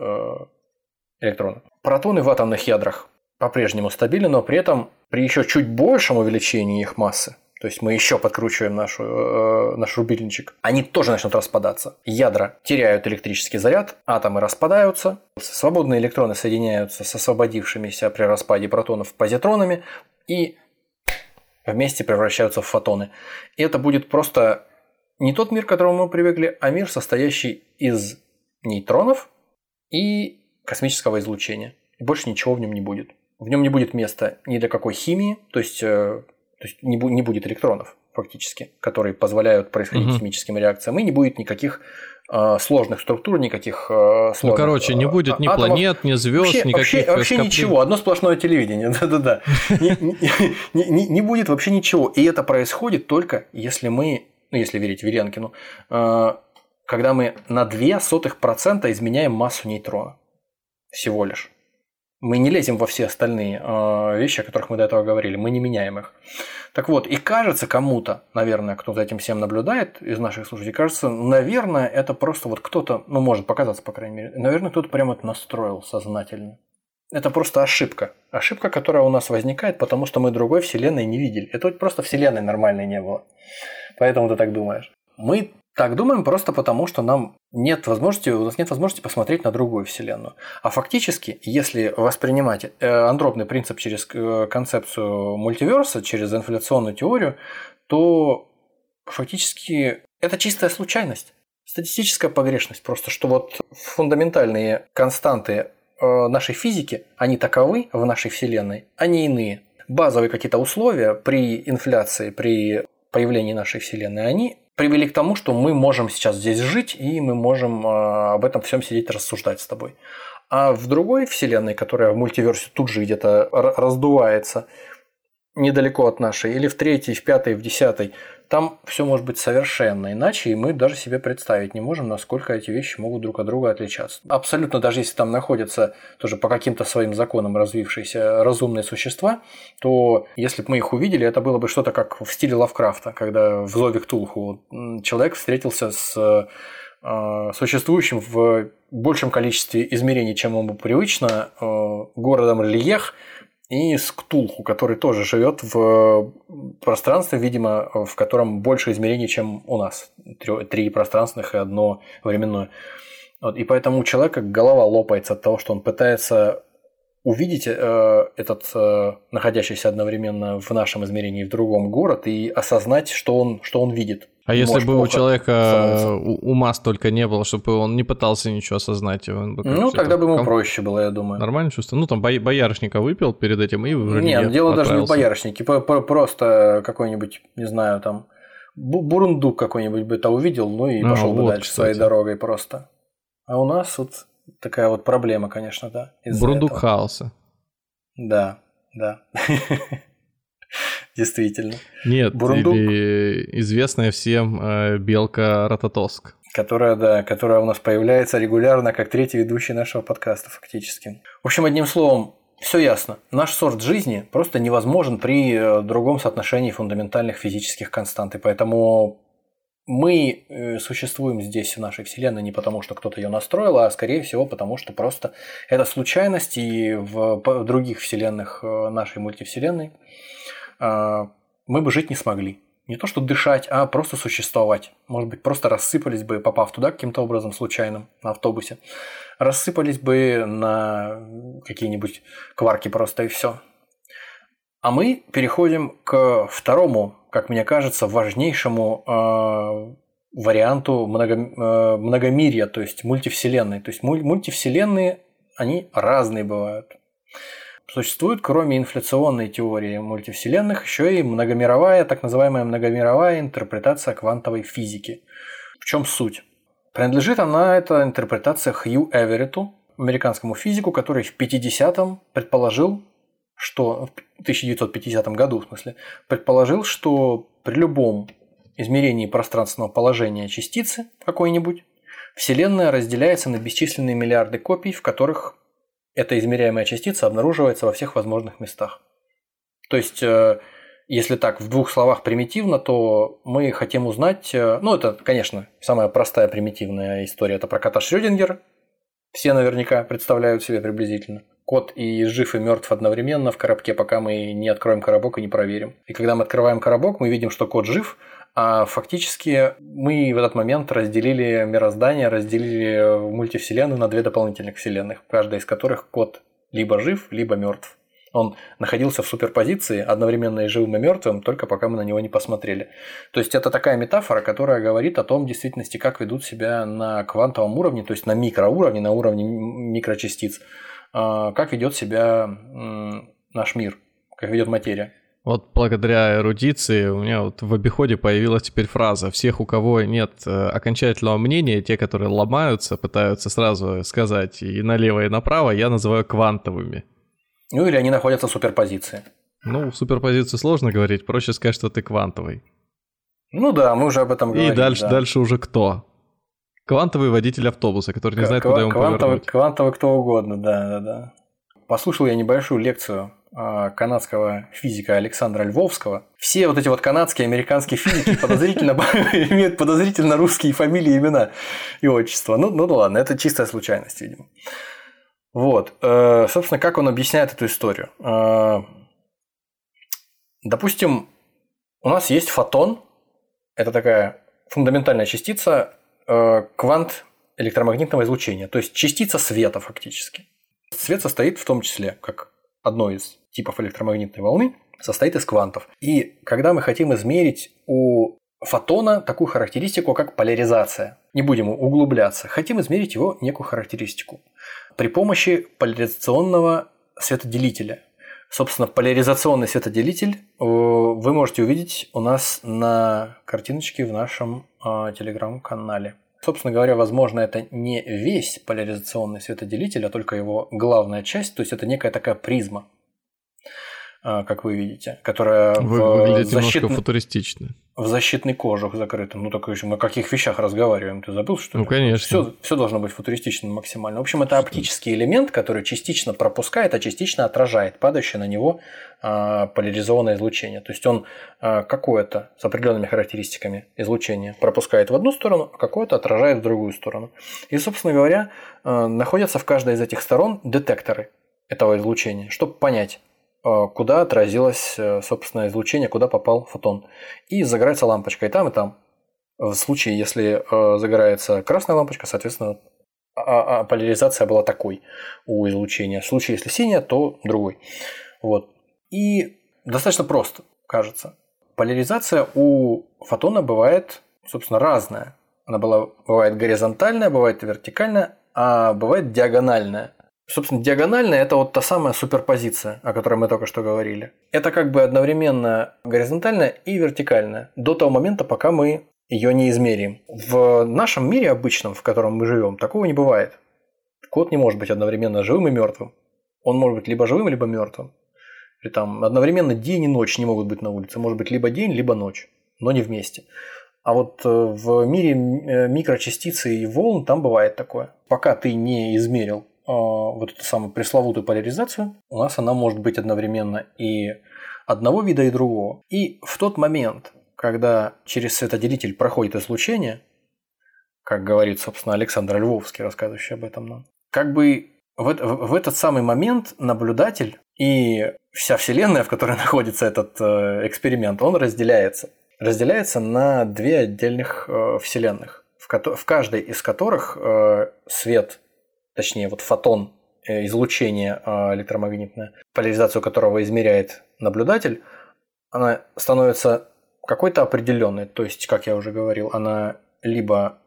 электрона. Протоны в атомных ядрах по-прежнему стабильны, но при этом при еще чуть большем увеличении их массы, то есть мы еще подкручиваем нашу, э, наш рубильничек, они тоже начнут распадаться. Ядра теряют электрический заряд, атомы распадаются, свободные электроны соединяются с освободившимися при распаде протонов позитронами и вместе превращаются в фотоны. И это будет просто не тот мир, к которому мы привыкли, а мир, состоящий из нейтронов и космического излучения. И больше ничего в нем не будет. В нем не будет места ни для какой химии, то есть, э, то есть не, бу- не будет электронов фактически, которые позволяют происходить угу. химическим реакциям, и не будет никаких э, сложных структур, никаких э, сложных... Ну, короче, не будет ни атомов. планет, ни звезд, вообще, никаких... Вообще, вообще ничего, одно сплошное телевидение, <laughs> да-да-да. <laughs> Не будет вообще ничего. И это происходит только если мы, ну, если верить Веренкину, э, когда мы на 0,02% изменяем массу нейтрона. Всего лишь. Мы не лезем во все остальные э, вещи, о которых мы до этого говорили, мы не меняем их. Так вот, и кажется кому-то, наверное, кто за этим всем наблюдает из наших слушателей, кажется, наверное, это просто вот кто-то, ну, может показаться, по крайней мере, наверное, кто-то прямо это настроил сознательно. Это просто ошибка. Ошибка, которая у нас возникает, потому что мы другой вселенной не видели. Это вот просто вселенной нормальной не было. Поэтому ты так думаешь. Мы так думаем просто потому, что нам нет возможности, у нас нет возможности посмотреть на другую вселенную. А фактически, если воспринимать э, андропный принцип через э, концепцию мультиверса, через инфляционную теорию, то фактически это чистая случайность. Статистическая погрешность. Просто что вот фундаментальные константы э, нашей физики, они таковы в нашей Вселенной, они иные. Базовые какие-то условия при инфляции, при появлении нашей Вселенной, они привели к тому, что мы можем сейчас здесь жить, и мы можем а, об этом всем сидеть и рассуждать с тобой. А в другой вселенной, которая в мультиверсе тут же где-то раздувается, недалеко от нашей, или в третьей, в пятой, в десятой, там все может быть совершенно иначе, и мы даже себе представить не можем, насколько эти вещи могут друг от друга отличаться. Абсолютно, даже если там находятся тоже по каким-то своим законам развившиеся разумные существа, то если бы мы их увидели, это было бы что-то как в стиле Лавкрафта, когда в Зове Ктулху человек встретился с э, существующим в большем количестве измерений, чем ему привычно, э, городом Рельех, и с Ктулху, который тоже живет в пространстве, видимо, в котором больше измерений, чем у нас. Три пространственных и одно временное. Вот, и поэтому у человека голова лопается от того, что он пытается увидеть э, этот э, находящийся одновременно в нашем измерении в другом город и осознать, что он, что он видит. А если бы у человека ума столько не было, чтобы он не пытался ничего осознать? Он бы ну, тогда бы ему ком... проще было, я думаю. Нормально чувство? Ну, там боярышника выпил перед этим и в Нет, дело даже не в боярышнике, просто какой-нибудь, не знаю, там, бурундук какой-нибудь бы это увидел, ну и а, пошел вот, бы дальше кстати. своей дорогой просто. А у нас вот такая вот проблема, конечно, да. Бурундук хаоса. Да, да. <laughs> Действительно. Нет, Бурундук... или известная всем э, белка Рататоск. Которая, да, которая у нас появляется регулярно как третий ведущий нашего подкаста фактически. В общем, одним словом, все ясно. Наш сорт жизни просто невозможен при э, другом соотношении фундаментальных физических констант. И поэтому мы э, существуем здесь, в нашей Вселенной, не потому, что кто-то ее настроил, а скорее всего потому, что просто это случайность, и в других вселенных э, нашей мультивселенной мы бы жить не смогли. Не то что дышать, а просто существовать. Может быть, просто рассыпались бы, попав туда каким-то образом случайным на автобусе. Рассыпались бы на какие-нибудь кварки просто и все. А мы переходим к второму как мне кажется, важнейшему э, варианту много, э, многомирия, то есть мультивселенной. То есть мультивселенные, они разные бывают. Существует, кроме инфляционной теории мультивселенных, еще и многомировая, так называемая многомировая интерпретация квантовой физики. В чем суть? Принадлежит она, эта интерпретация Хью Эверетту, американскому физику, который в 50-м предположил, что в 1950 году, в смысле, предположил, что при любом измерении пространственного положения частицы какой-нибудь, Вселенная разделяется на бесчисленные миллиарды копий, в которых эта измеряемая частица обнаруживается во всех возможных местах. То есть, э, если так в двух словах примитивно, то мы хотим узнать, э, ну это, конечно, самая простая примитивная история, это про кота Шрёдингера. Все наверняка представляют себе приблизительно кот и жив и мертв одновременно в коробке, пока мы не откроем коробок и не проверим. И когда мы открываем коробок, мы видим, что кот жив, а фактически мы в этот момент разделили мироздание, разделили мультивселенную на две дополнительных вселенных, каждая из которых кот либо жив, либо мертв. Он находился в суперпозиции, одновременно и живым, и мертвым, только пока мы на него не посмотрели. То есть это такая метафора, которая говорит о том, в действительности, как ведут себя на квантовом уровне, то есть на микроуровне, на уровне микрочастиц а, как ведет себя наш мир, как ведет материя. Вот благодаря эрудиции у меня вот в обиходе появилась теперь фраза «Всех, у кого нет э, окончательного мнения, те, которые ломаются, пытаются сразу сказать и налево, и направо, я называю квантовыми». Ну или они находятся в суперпозиции. Ну, в суперпозиции сложно говорить, проще сказать, что ты квантовый. Ну да, мы уже об этом говорили. И дальше, да. дальше уже кто? Квантовый водитель автобуса, который не знает, куда ему квантовый, повернуть. Квантовый кто угодно, да, да, да. Послушал я небольшую лекцию канадского физика Александра Львовского. Все вот эти вот канадские, американские физики подозрительно <laughs> имеют подозрительно русские фамилии, имена и отчества. Ну, ну, ладно, это чистая случайность, видимо. Вот. Э, собственно, как он объясняет эту историю? Э, допустим, у нас есть фотон. Это такая фундаментальная частица, Э, квант электромагнитного излучения, то есть частица света фактически. Свет состоит в том числе, как одно из типов электромагнитной волны, состоит из квантов. И когда мы хотим измерить у фотона такую характеристику, как поляризация, не будем углубляться, хотим измерить его некую характеристику при помощи поляризационного светоделителя. Собственно, поляризационный светоделитель э, вы можете увидеть у нас на картиночке в нашем э, телеграм-канале. Собственно говоря, возможно, это не весь поляризационный светоделитель, а только его главная часть, то есть это некая такая призма. А, как вы видите, которая вы, в выглядит защитный, немножко футуристично. В защитный кожух закрыта. Ну, так мы о каких вещах разговариваем? Ты забыл, что ли? Ну, конечно. Все, все должно быть футуристичным максимально. В общем, это оптический элемент, который частично пропускает, а частично отражает падающее на него а, поляризованное излучение. То есть он а, какое-то с определенными характеристиками излучения пропускает в одну сторону, а какое-то отражает в другую сторону. И, собственно говоря, а, находятся в каждой из этих сторон детекторы этого излучения, чтобы понять, Э, куда отразилось, э, собственно, излучение, куда попал фотон. И загорается лампочка и там, и там. В случае, если э, загорается красная лампочка, соответственно, а, а, а поляризация была такой у излучения. В случае, если синяя, то другой. Вот. И достаточно просто, кажется. Поляризация у фотона бывает, собственно, разная. Она была, бывает горизонтальная, бывает вертикальная, а бывает диагональная. Собственно, диагональная – это вот та самая суперпозиция, о которой мы только что говорили. Это как бы одновременно горизонтальная и вертикальная до того момента, пока мы ее не измерим. В нашем мире обычном, в котором мы живем, такого не бывает. Кот не может быть одновременно живым и мертвым. Он может быть либо живым, либо мертвым. Или там одновременно день и ночь не могут быть на улице. Может быть либо день, либо ночь, но не вместе. А вот э, в мире э, микрочастицы и волн там бывает такое. Пока ты не измерил вот эту самую пресловутую поляризацию, у нас она может быть одновременно и одного вида, и другого. И в тот момент, когда через светоделитель проходит излучение, как говорит, собственно, Александр Львовский, рассказывающий об этом нам, как бы в, в этот самый момент наблюдатель и вся Вселенная, в которой <laughs> находится этот э, эксперимент, он разделяется. Разделяется на две отдельных э, Вселенных, в, ко- в каждой из которых э, свет точнее вот фотон э, излучение а, электромагнитное, поляризацию которого измеряет наблюдатель, она становится какой-то определенной. То есть, как я уже говорил, она либо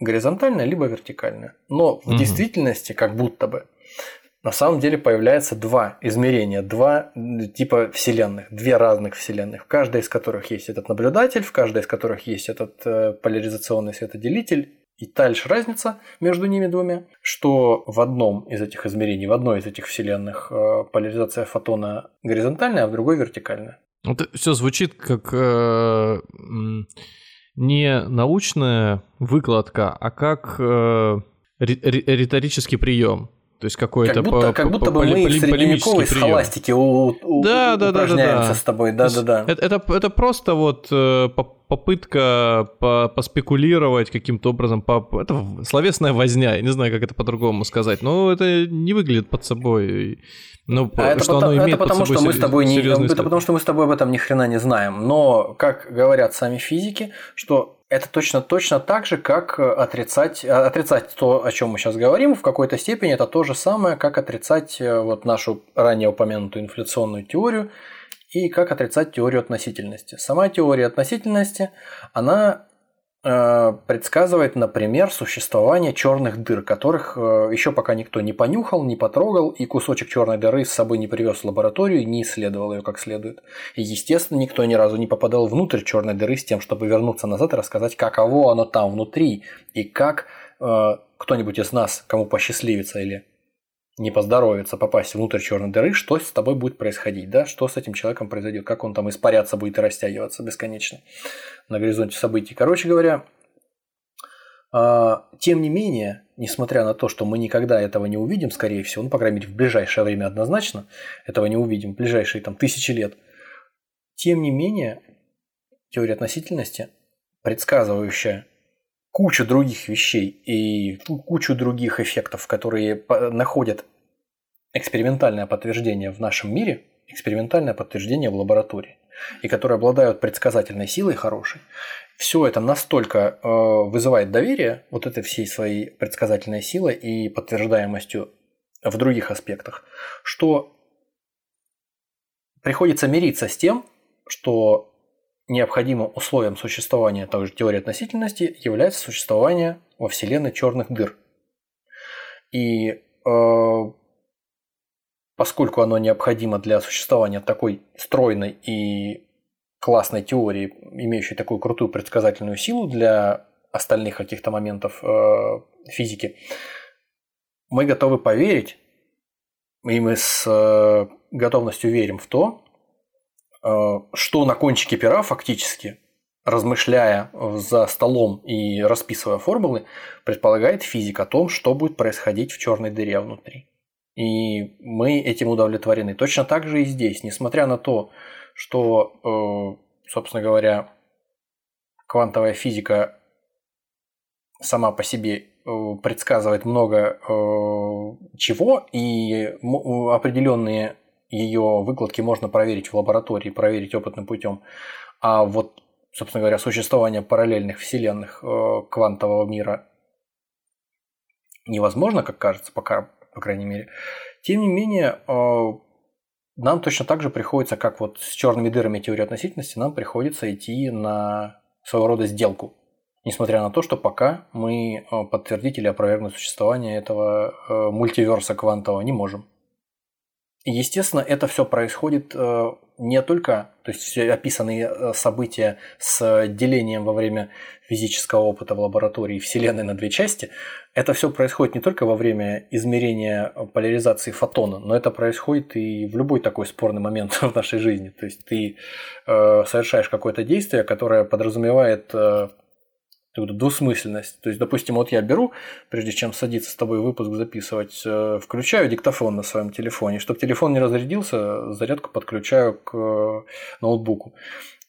горизонтальная, либо вертикальная. Но в угу. действительности, как будто бы, на самом деле появляется два измерения, два типа вселенных, две разных вселенных, в каждой из которых есть этот наблюдатель, в каждой из которых есть этот э, поляризационный светоделитель, и дальше разница между ними двумя, что в одном из этих измерений, в одной из этих вселенных э, поляризация фотона горизонтальная, а в другой вертикальная. Это все звучит как э, не научная выкладка, а как э, риторический прием. То есть какой-то как будто, по, как будто по, бы мы в средневековой схоластике у, у, да, да, упражняемся да, да, да. с тобой. Да, да, да. Это, это, это просто вот э, попытка по, поспекулировать каким-то образом. По, это словесная возня, я не знаю, как это по-другому сказать. Но это не выглядит под собой. Ну, а это, что потому, оно имеет это потому, что мы с тобой не, это потому, что мы с тобой об этом ни хрена не знаем. Но, как говорят сами физики, что это точно, точно так же, как отрицать, отрицать то, о чем мы сейчас говорим, в какой-то степени это то же самое, как отрицать э, вот нашу ранее упомянутую инфляционную теорию и как отрицать теорию относительности. Сама теория относительности, она Э, предсказывает, например, существование черных дыр, которых э, еще пока никто не понюхал, не потрогал, и кусочек черной дыры с собой не привез в лабораторию и не исследовал ее как следует. И, естественно, никто ни разу не попадал внутрь черной дыры с тем, чтобы вернуться назад и рассказать, каково оно там внутри, и как э, кто-нибудь из нас, кому посчастливится или не поздоровится попасть внутрь черной дыры, что с тобой будет происходить, да, что с этим человеком произойдет, как он там испаряться будет и растягиваться бесконечно на горизонте событий. Короче говоря, а, тем не менее, несмотря на то, что мы никогда этого не увидим, скорее всего, ну, по крайней мере, в ближайшее время однозначно этого не увидим, в ближайшие там тысячи лет, тем не менее, теория относительности, предсказывающая кучу других вещей и кучу других эффектов, которые находят экспериментальное подтверждение в нашем мире, экспериментальное подтверждение в лаборатории, и которые обладают предсказательной силой хорошей, все это настолько э, вызывает доверие вот этой всей своей предсказательной силой и подтверждаемостью в других аспектах, что приходится мириться с тем, что необходимым условием существования той же теории относительности является существование во Вселенной черных дыр. И э, поскольку оно необходимо для существования такой стройной и классной теории, имеющей такую крутую предсказательную силу для остальных каких-то моментов э, физики, мы готовы поверить, и мы с э, готовностью верим в то, что на кончике пера фактически, размышляя за столом и расписывая формулы, предполагает физик о том, что будет происходить в черной дыре внутри. И мы этим удовлетворены. Точно так же и здесь, несмотря на то, что, э, собственно говоря, квантовая физика сама по себе э, предсказывает много э, чего, и определенные ее выкладки можно проверить в лаборатории, проверить опытным путем. А вот, собственно говоря, существование параллельных вселенных э, квантового мира невозможно, как кажется, пока, по крайней мере. Тем не менее, нам точно так же приходится, как вот с черными дырами теории относительности, нам приходится идти на своего рода сделку несмотря на то, что пока мы э, подтвердить или опровергнуть существование этого э, мультиверса квантового не можем. Естественно, это все происходит э, не только, то есть все описанные события с делением во время физического опыта в лаборатории Вселенной на две части, это все происходит не только во время измерения поляризации фотона, но это происходит и в любой такой спорный момент <laughs> в нашей жизни. То есть ты совершаешь какое-то действие, которое подразумевает двусмысленность. То есть, допустим, вот я беру, прежде чем садиться с тобой выпуск записывать, э, включаю диктофон на своем телефоне. Чтобы телефон не разрядился, зарядку подключаю к э, ноутбуку.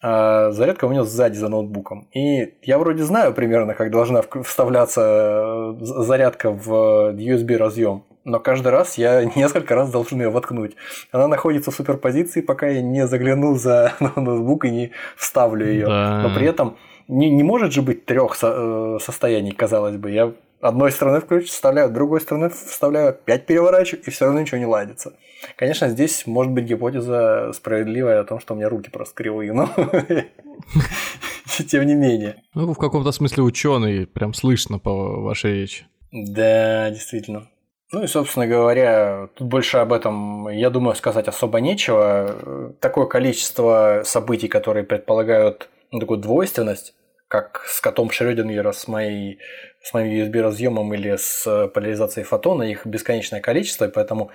А зарядка у него сзади за ноутбуком. И я вроде знаю примерно, как должна вставляться э, зарядка в USB разъем. Но каждый раз я <laughs> несколько раз должен ее воткнуть. Она находится в суперпозиции, пока я не загляну за <laughs> ноутбук и не вставлю ее. Да. Но при этом не, не может же быть трех со, э, состояний, казалось бы. Я одной стороны включу, вставляю, другой стороны вставляю, опять переворачиваю, и все равно ничего не ладится. Конечно, здесь может быть гипотеза справедливая о том, что у меня руки просто кривые, но <laughs> тем не менее. Ну, в каком-то смысле ученый, прям слышно по вашей речи. Да, действительно. Ну и, собственно говоря, тут больше об этом, я думаю, сказать особо нечего. Такое количество событий, которые предполагают ну, такую двойственность, как с котом Шрёдингера с, моей, с моим USB-разъемом или с поляризацией фотона, их бесконечное количество, и поэтому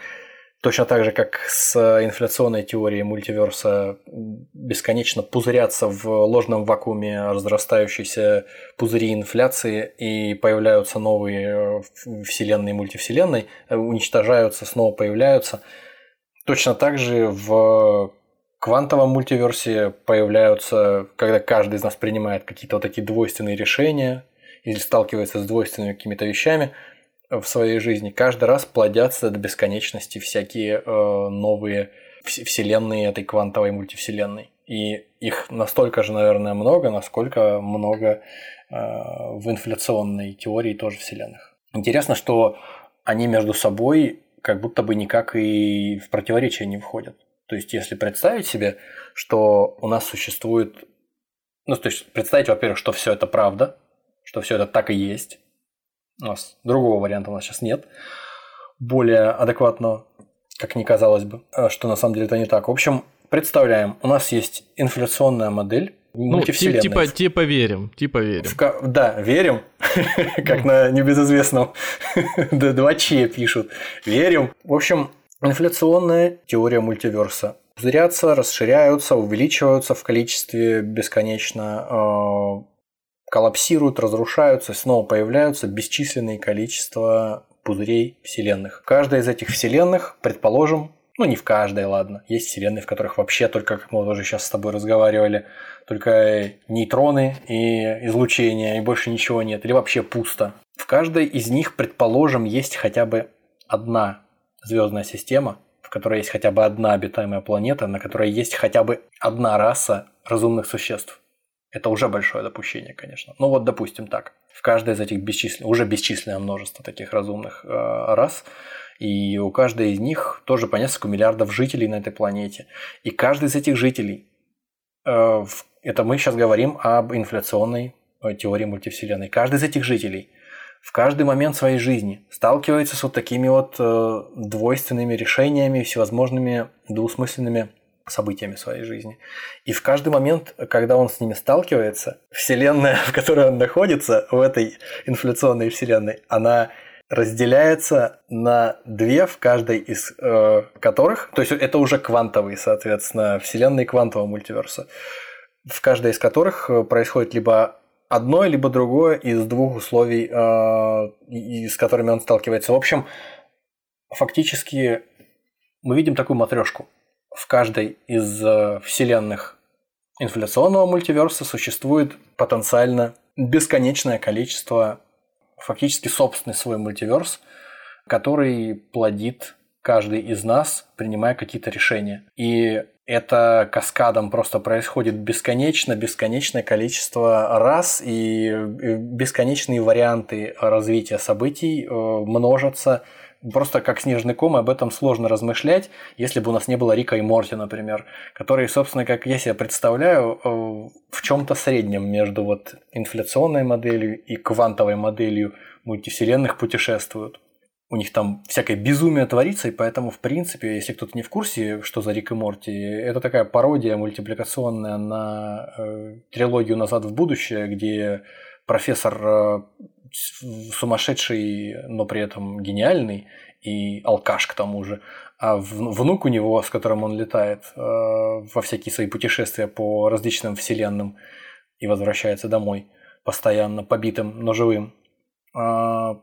точно так же, как с инфляционной теорией мультиверса бесконечно пузырятся в ложном вакууме разрастающиеся пузыри инфляции и появляются новые вселенные мультивселенной, уничтожаются, снова появляются. Точно так же в квантовом мультиверсе появляются, когда каждый из нас принимает какие-то вот такие двойственные решения или сталкивается с двойственными какими-то вещами в своей жизни, каждый раз плодятся до бесконечности всякие э, новые вселенные этой квантовой мультивселенной. И их настолько же, наверное, много, насколько много э, в инфляционной теории тоже вселенных. Интересно, что они между собой как будто бы никак и в противоречие не входят. То есть, если представить себе, что у нас существует... Ну, то есть, представить, во-первых, что все это правда, что все это так и есть. У нас другого варианта у нас сейчас нет. Более адекватного, как ни казалось бы, а что на самом деле это не так. В общем, представляем, у нас есть инфляционная модель, ну, типа, типа верим, типа верим. В, да, верим, <laughs> как на небезызвестном <laughs> 2Ч пишут. Верим. В общем, Инфляционная теория мультиверса. Пузырятся, расширяются, увеличиваются в количестве бесконечно, э, коллапсируют, разрушаются, снова появляются бесчисленное количество пузырей вселенных. Каждая из этих вселенных, предположим, ну не в каждой, ладно, есть вселенные, в которых вообще только, как мы уже сейчас с тобой разговаривали, только нейтроны и излучение, и больше ничего нет, или вообще пусто. В каждой из них, предположим, есть хотя бы одна звездная система, в которой есть хотя бы одна обитаемая планета, на которой есть хотя бы одна раса разумных существ. Это уже большое допущение, конечно. Ну вот, допустим, так. В каждой из этих бесчисленных, уже бесчисленное множество таких разумных э, рас, и у каждой из них тоже по несколько миллиардов жителей на этой планете. И каждый из этих жителей, э, это мы сейчас говорим об инфляционной э, теории мультивселенной, каждый из этих жителей – в каждый момент своей жизни. Сталкивается с вот такими вот э, двойственными решениями, всевозможными двусмысленными событиями своей жизни. И в каждый момент, когда он с ними сталкивается, вселенная, <laughs> в которой он находится, в этой инфляционной вселенной, она разделяется на две, в каждой из э, которых, то есть это уже квантовые, соответственно, вселенные квантового мультиверса, в каждой из которых э, происходит либо одно, либо другое из двух условий, э, с которыми он сталкивается. В общем, фактически мы видим такую матрешку. В каждой из э, вселенных инфляционного мультиверса существует потенциально бесконечное количество фактически собственный свой мультиверс, который плодит каждый из нас, принимая какие-то решения. И это каскадом просто происходит бесконечно, бесконечное количество раз, и бесконечные варианты развития событий э, множатся просто как снежный ком, и об этом сложно размышлять, если бы у нас не было Рика и Морти, например, которые, собственно, как я себе представляю, э, в чем-то среднем между вот инфляционной моделью и квантовой моделью мультивселенных путешествуют. У них там всякое безумие творится, и поэтому, в принципе, если кто-то не в курсе, что за Рик и Морти, это такая пародия мультипликационная на э, трилогию «Назад в будущее», где профессор э, сумасшедший, но при этом гениальный и алкаш к тому же. А внук у него, с которым он летает э, во всякие свои путешествия по различным вселенным и возвращается домой постоянно побитым, но живым. А,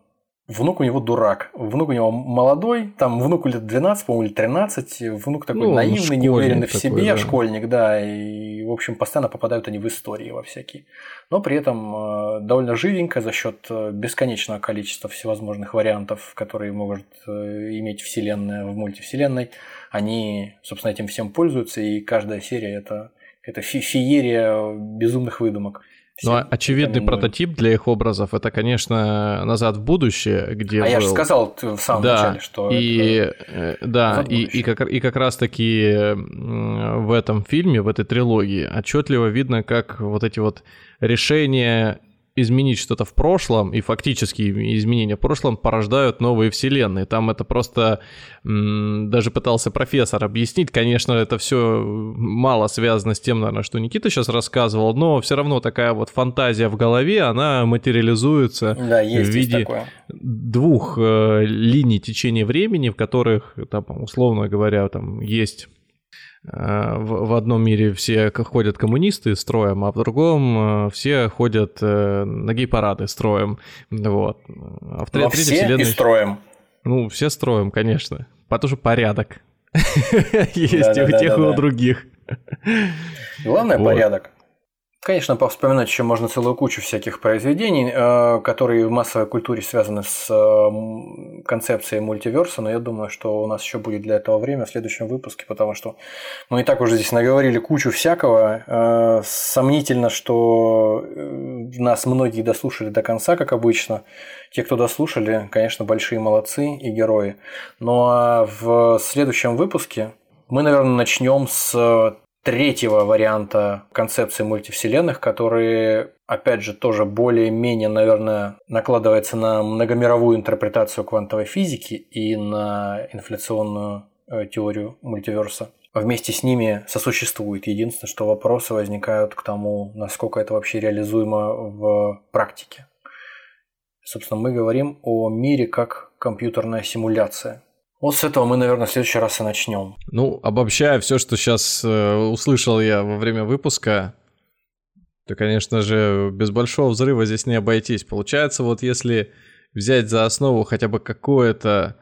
Внук у него дурак. Внук у него молодой, там внуку лет 12, по-моему, или 13. Внук такой ну, наивный, неуверенный в себе, да. школьник, да. И, в общем, постоянно попадают они в истории во всякие. Но при этом э, довольно живенько за счет э, бесконечного количества всевозможных вариантов, которые могут э, иметь Вселенная в мультивселенной. Они, собственно, этим всем пользуются, и каждая серия это, это феерия безумных выдумок. Ну, а очевидный прототип для их образов это, конечно, назад в будущее, где. А был... я же сказал в самом да, начале, что. И это... Э, да, и, и, как, и как раз-таки в этом фильме, в этой трилогии, отчетливо видно, как вот эти вот решения изменить что-то в прошлом, и фактически изменения в прошлом порождают новые вселенные. Там это просто даже пытался профессор объяснить. Конечно, это все мало связано с тем, наверное, что Никита сейчас рассказывал, но все равно такая вот фантазия в голове, она материализуется да, есть, в виде есть двух э, линий течения времени, в которых, там, условно говоря, там есть в, в одном мире все ходят коммунисты строем, а в другом э, все ходят э, на гей-парады строем. Вот. А в Но третьей все вселенной... и строем. Ну, все строем, конечно. Потому что порядок. <laughs> Есть и у тех, и у других. Главное порядок. Конечно, повспоминать еще можно целую кучу всяких произведений, э, которые в массовой культуре связаны с э, концепцией мультиверса, но я думаю, что у нас еще будет для этого время в следующем выпуске, потому что мы и так уже здесь наговорили кучу всякого. Э, сомнительно, что нас многие дослушали до конца, как обычно. Те, кто дослушали, конечно, большие молодцы и герои. Ну а в следующем выпуске мы, наверное, начнем с третьего варианта концепции мультивселенных, который, опять же, тоже более-менее, наверное, накладывается на многомировую интерпретацию квантовой физики и на инфляционную э, теорию мультиверса. Вместе с ними сосуществует. Единственное, что вопросы возникают к тому, насколько это вообще реализуемо в практике. Собственно, мы говорим о мире как компьютерная симуляция. Вот с этого мы, наверное, в следующий раз и начнем. Ну, обобщая все, что сейчас э, услышал я во время выпуска, то, конечно же, без большого взрыва здесь не обойтись. Получается, вот если взять за основу хотя бы какое-то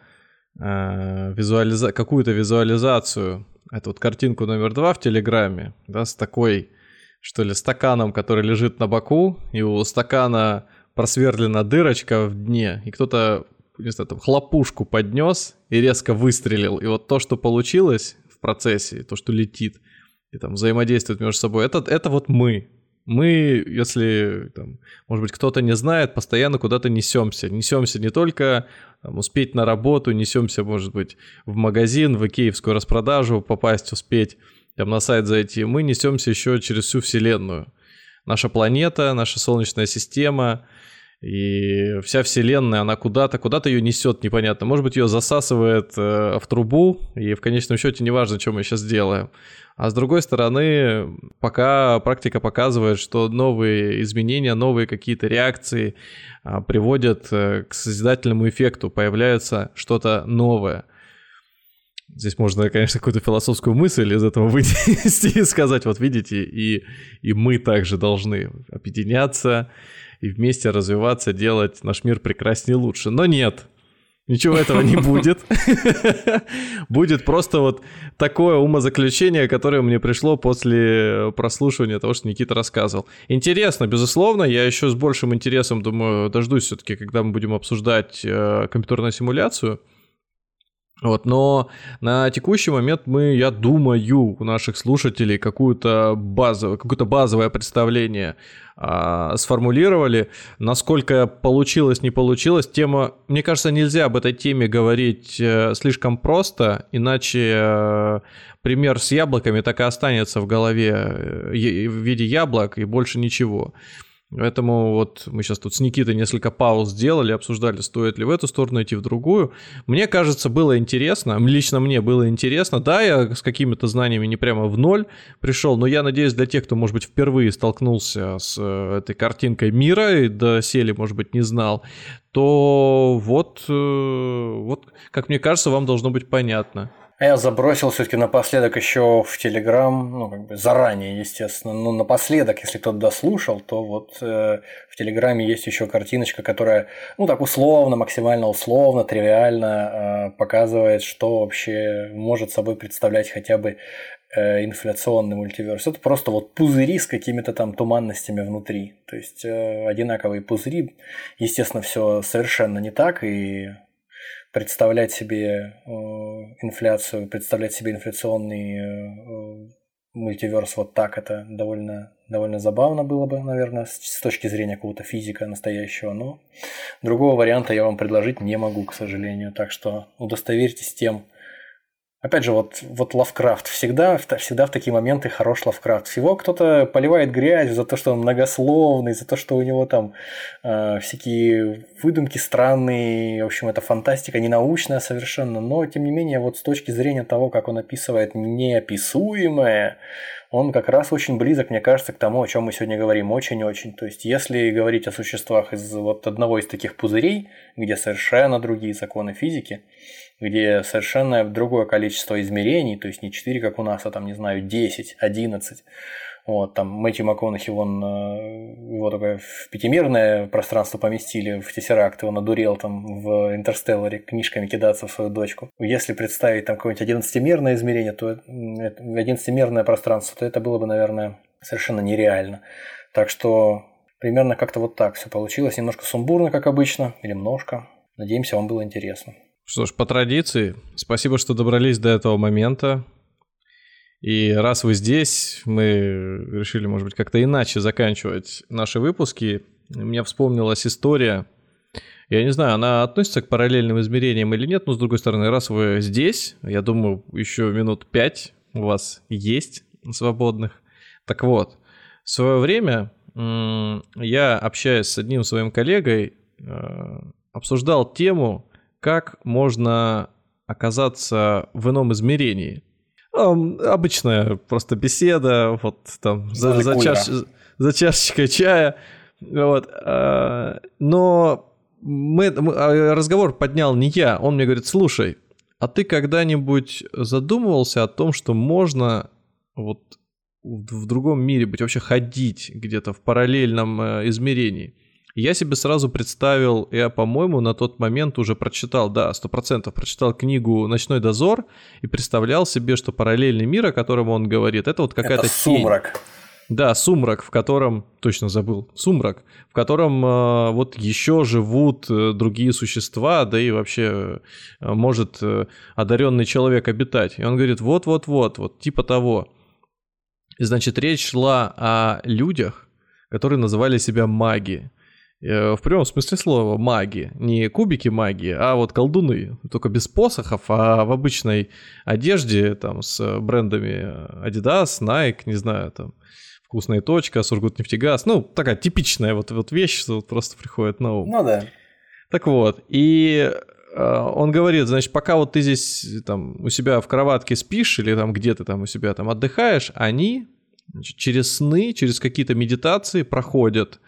э, визуализа... какую-то визуализацию, эту вот картинку номер два в Телеграме, да, с такой, что ли, стаканом, который лежит на боку, и у стакана просверлена дырочка в дне, и кто-то не знаю, там, хлопушку поднес и резко выстрелил. И вот то, что получилось в процессе, то, что летит и там взаимодействует между собой, это, это вот мы. Мы, если, там, может быть, кто-то не знает, постоянно куда-то несемся. Несемся не только там, успеть на работу, несемся, может быть, в магазин, в икеевскую распродажу попасть, успеть там, на сайт зайти. Мы несемся еще через всю Вселенную. Наша планета, наша Солнечная система — И вся вселенная, она куда-то, куда-то ее несет, непонятно. Может быть, ее засасывает э, в трубу, и в конечном счете неважно, что мы сейчас делаем. А с другой стороны, пока практика показывает, что новые изменения, новые какие-то реакции а, приводят э, к созидательному эффекту, появляется что-то новое. Здесь можно, конечно, какую-то философскую мысль из этого <laughs> вынести и сказать, вот видите, и, и мы также должны объединяться, и вместе развиваться, делать наш мир прекраснее и лучше. Но нет, Ничего этого не будет. <laughs> Будет просто вот такое умозаключение, которое мне пришло после прослушивания того, что Никита рассказывал. Интересно, безусловно, я еще с большим интересом, думаю, дождусь все-таки, когда мы будем обсуждать э, компьютерную симуляцию. Вот, но на текущий момент мы, я думаю, у наших слушателей какую-то базовое, какое-то базовое представление а, сформулировали. Насколько получилось, не получилось, тема, мне кажется, нельзя об этой теме говорить э, слишком просто, иначе э, пример с яблоками так и останется в голове э, в виде яблок и больше ничего. Поэтому вот мы сейчас тут с Никитой несколько пауз сделали, обсуждали, стоит ли в эту сторону идти, в другую. Мне кажется, было интересно, лично мне было интересно. Да, я с какими-то знаниями не прямо в ноль пришел, но я надеюсь, для тех, кто, может быть, впервые столкнулся с э, этой картинкой мира и доселе, может быть, не знал, то вот, э, вот, как мне кажется, вам должно быть понятно. А я забросил все-таки напоследок еще в Телеграм, ну, как бы заранее, естественно. Но напоследок, если кто-то дослушал, то вот э, в Телеграме есть еще картиночка, которая, ну, так условно, максимально условно, тривиально э, показывает, что вообще может собой представлять хотя бы э, инфляционный мультиверс. Это просто вот пузыри с какими-то там туманностями внутри. То есть э, одинаковые пузыри. Естественно, все совершенно не так, и представлять себе э, инфляцию, представлять себе инфляционный э, мультиверс вот так, это довольно, довольно забавно было бы, наверное, с точки зрения какого-то физика настоящего, но другого варианта я вам предложить не могу, к сожалению. Так что удостоверьтесь тем, Опять же, вот, вот Лавкрафт. Всегда, всегда в такие моменты хорош Лавкрафт. Всего кто-то поливает грязь за то, что он многословный, за то, что у него там э, всякие выдумки странные. В общем, это фантастика не научная совершенно. Но, тем не менее, вот с точки зрения того, как он описывает неописуемое, он как раз очень близок, мне кажется, к тому, о чем мы сегодня говорим, очень-очень. То есть, если говорить о существах из вот одного из таких пузырей, где совершенно другие законы физики, где совершенно другое количество измерений, то есть не 4, как у нас, а там, не знаю, 10, 11. Вот, там Мэтью МакКонахи, вон, э, его такое в пятимерное пространство поместили в Тессеракт, он одурел там в Интерстелларе книжками кидаться в свою дочку. Если представить там какое-нибудь одиннадцатимерное измерение, то одиннадцатимерное пространство, то это было бы, наверное, совершенно нереально. Так что примерно как-то вот так все получилось. Немножко сумбурно, как обычно, или немножко. Надеемся, вам было интересно. Что ж, по традиции, спасибо, что добрались до этого момента. И раз вы здесь, мы решили, может быть, как-то иначе заканчивать наши выпуски. Мне вспомнилась история. Я не знаю, она относится к параллельным измерениям или нет, но с другой стороны, раз вы здесь, я думаю, еще минут пять у вас есть свободных. Так вот, в свое время я, общаясь с одним своим коллегой, э, обсуждал тему как можно оказаться в ином измерении. Обычная просто беседа, вот там за, за, чаш, за чашечкой чая. Вот. А, но мы, а, разговор поднял не я. Он мне говорит, слушай, а ты когда-нибудь задумывался о том, что можно вот в другом мире быть, вообще ходить где-то в параллельном э, измерении? Я себе сразу представил, я, по-моему, на тот момент уже прочитал, да, сто процентов прочитал книгу «Ночной дозор» и представлял себе, что параллельный мир, о котором он говорит, это вот какая-то это сумрак. Тень. Да, сумрак, в котором, точно забыл, сумрак, в котором э, вот еще живут э, другие существа, да и вообще э, может э, одаренный человек обитать. И он говорит, вот-вот-вот, вот типа того. И значит, речь шла о людях, которые называли себя маги. Э, в прямом смысле слова маги. Не кубики магии, а вот колдуны. Только без посохов, а в обычной одежде, там, с брендами Adidas, Nike, не знаю, там, вкусная точка, Сургутнефтегаз. Ну, такая типичная вот, вот вещь, что вот просто приходит на ум. Ну да. Так вот, и э, он говорит, значит, пока вот ты здесь там у себя в кроватке спишь или там где ты там у себя там отдыхаешь, они значит, через сны, через какие-то медитации проходят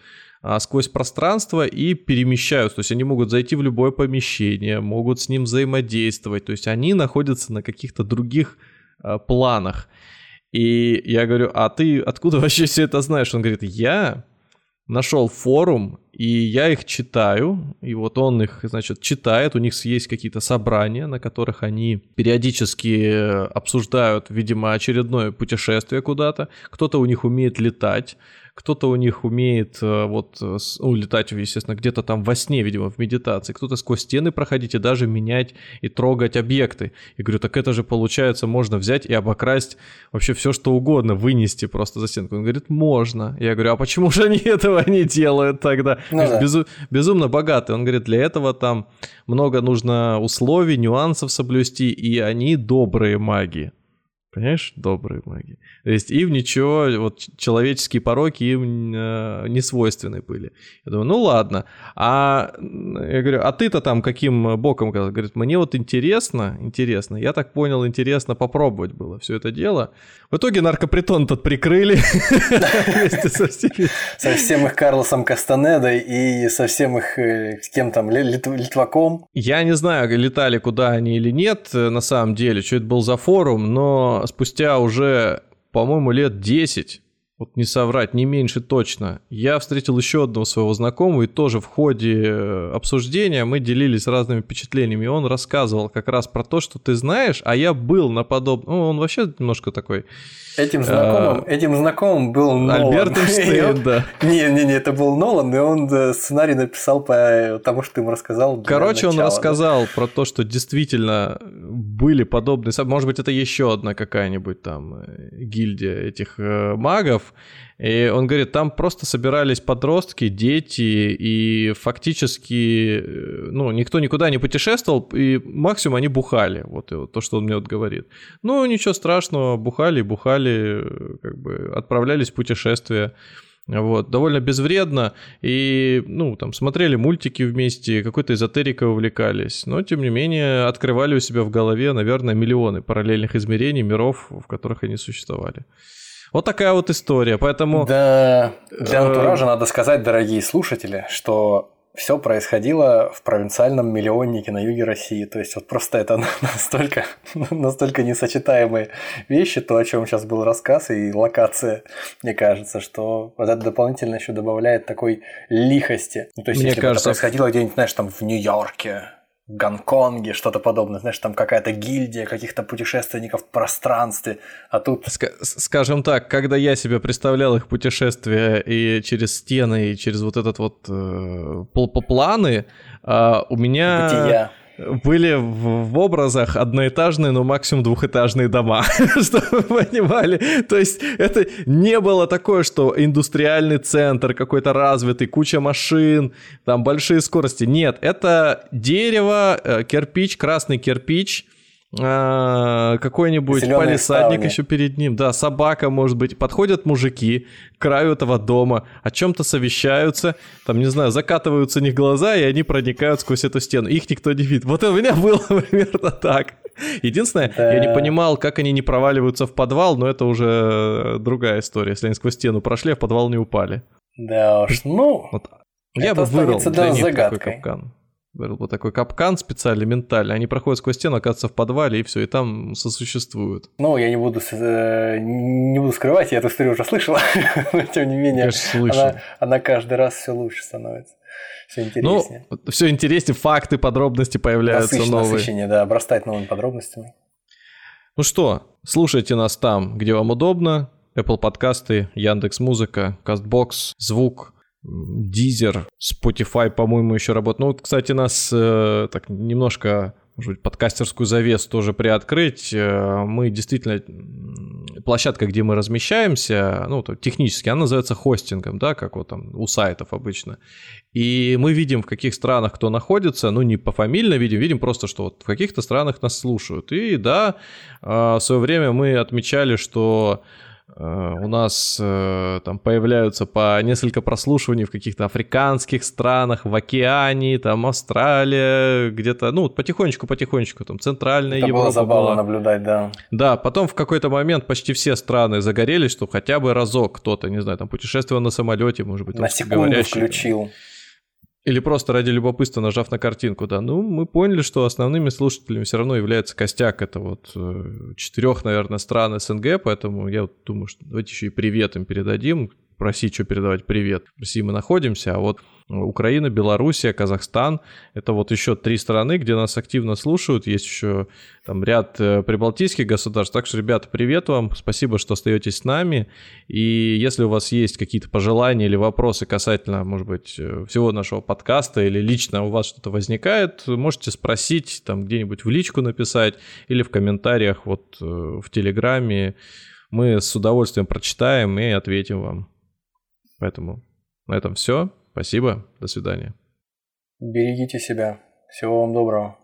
сквозь пространство и перемещаются. То есть они могут зайти в любое помещение, могут с ним взаимодействовать. То есть они находятся на каких-то других а, планах. И я говорю, а ты откуда <laughs> вообще все это знаешь? Он говорит, я нашел форум, и я их читаю, и вот он их, значит, читает, у них есть какие-то собрания, на которых они периодически обсуждают, видимо, очередное путешествие куда-то, кто-то у них умеет летать, кто-то у них умеет э, вот э, ну, летать, естественно, где-то там во сне, видимо, в медитации, кто-то сквозь стены проходить и даже менять и трогать объекты. И говорю, так это же получается, можно взять и обокрасть вообще все, что угодно, вынести просто за стенку. Он говорит, можно. Я говорю, а почему же они <laughs> этого не делают тогда? Ну, да. Безу- безумно богатый. Он говорит, для этого там много нужно условий, нюансов соблюсти, и они добрые маги. Понимаешь, добрые маги. То есть им ничего, вот человеческие пороки им э, не свойственны были. Я думаю, ну ладно. А я говорю, а ты-то там каким боком? Говорит, мне вот интересно, интересно. Я так понял, интересно попробовать было все это дело. В итоге наркопритон тот прикрыли <laughs> вместе со всеми. Со всем их Карлосом Кастанедой и со всем их, э, с кем там, Литваком. Я не знаю, летали куда они или нет, э, на самом деле, что это был за форум, но спустя уже, по-моему, лет 10 вот не соврать, не меньше точно, я встретил еще одного своего знакомого, и тоже в ходе э, обсуждения мы делились разными впечатлениями, и он рассказывал как раз про то, что ты знаешь, а я был на подобном... Ну, он вообще немножко такой Этим знакомым, а, этим знакомым был Нолан. Альберт <laughs> Эйнштейн, да. Не-не-не, это был Нолан, и он сценарий написал по тому, что ты ему рассказал. Короче, начала, он рассказал да. про то, что действительно были подобные... Может быть, это еще одна какая-нибудь там э, гильдия этих э, магов, и он говорит, там просто собирались подростки, дети, и фактически, э, ну, никто никуда не путешествовал, и максимум они бухали. Вот, то, что он мне вот говорит. Ну, ничего страшного, бухали, бухали, как бы отправлялись в путешествие. Вот, довольно безвредно, и, ну, там, смотрели мультики вместе, какой-то эзотерикой увлекались, но, тем не менее, открывали у себя в голове, наверное, миллионы параллельных измерений, миров, в которых они существовали. Вот такая вот история, поэтому... Да, для э, антуража надо сказать, дорогие слушатели, что все происходило в провинциальном миллионнике на юге России. То есть вот просто это <laughs> настолько, настолько несочетаемые вещи, то, о чем сейчас был рассказ и локация, мне кажется, что вот это дополнительно еще добавляет такой лихости. Ну, то есть, мне если кажется... бы это происходило где-нибудь, знаешь, там в Нью-Йорке, Гонконге, что-то подобное. Знаешь, там какая-то гильдия каких-то путешественников в пространстве, а тут... Ск- скажем так, когда я себе представлял их путешествия и через стены, и через вот этот вот э, планы, э, у меня... Бытия были в, в образах одноэтажные, но максимум двухэтажные дома, <laughs> чтобы вы понимали. То есть это не было такое, что индустриальный центр какой-то развитый, куча машин, там большие скорости. Нет, это дерево, э, кирпич, красный кирпич, какой-нибудь Зелёные палисадник ставни. еще перед ним, да, собака, может быть, подходят мужики к краю этого дома, о чем-то совещаются, там, не знаю, закатываются у них глаза, и они проникают сквозь эту стену, их никто не видит. Вот у меня <laughs> было примерно так. Единственное, да. я не понимал, как они не проваливаются в подвал, но это уже другая история, если они сквозь стену прошли, а в подвал не упали. Да уж, ну... Вот. Я бы вырыл для них загадкой. такой капкан. Был бы такой капкан специальный, ментальный. Они проходят сквозь стену, оказывается в подвале, и все, и там сосуществуют. Ну, я не буду, э, не буду скрывать, я эту историю уже слышала, <laughs> но тем не менее, Конечно, она, она каждый раз все лучше становится. Все интереснее. Ну, все интереснее, факты, подробности появляются Насыщ, новые. Насыщение, да, обрастает новыми подробностями. Ну что, слушайте нас там, где вам удобно. Apple подкасты, Яндекс Музыка, Castbox, Звук, Deezer, Spotify, по-моему, еще работает. Ну, кстати, нас э, так немножко может быть, подкастерскую завесу тоже приоткрыть. Э, мы действительно, площадка, где мы размещаемся, ну, технически, она называется хостингом, да, как вот там у сайтов обычно. И мы видим, в каких странах кто находится, ну, не пофамильно видим, видим просто, что вот в каких-то странах нас слушают. И да, э, в свое время мы отмечали, что у нас э, там появляются по несколько прослушиваний в каких-то африканских странах, в океане, там Австралия, где-то, ну, потихонечку-потихонечку, там Центральная Это Европа было забавно была. наблюдать, да. Да, потом в какой-то момент почти все страны загорелись, что хотя бы разок кто-то, не знаю, там путешествовал на самолете, может быть, на секунду включил. Или просто ради любопытства, нажав на картинку, да. Ну, мы поняли, что основными слушателями все равно является костяк. Это вот э, четырех, наверное, стран СНГ, поэтому я вот думаю, что давайте еще и привет им передадим. Просить, что передавать привет. В России мы находимся, а вот Украина, Белоруссия, Казахстан. Это вот еще три страны, где нас активно слушают. Есть еще там ряд э, прибалтийских государств. Так что, ребята, привет вам. Спасибо, что остаетесь с нами. И если у вас есть какие-то пожелания или вопросы касательно, может быть, э, всего нашего подкаста или лично у вас что-то возникает, можете спросить, там где-нибудь в личку написать или в комментариях вот э, в Телеграме. Мы с удовольствием прочитаем и ответим вам. Поэтому на этом все. Спасибо. До свидания. Берегите себя. Всего вам доброго.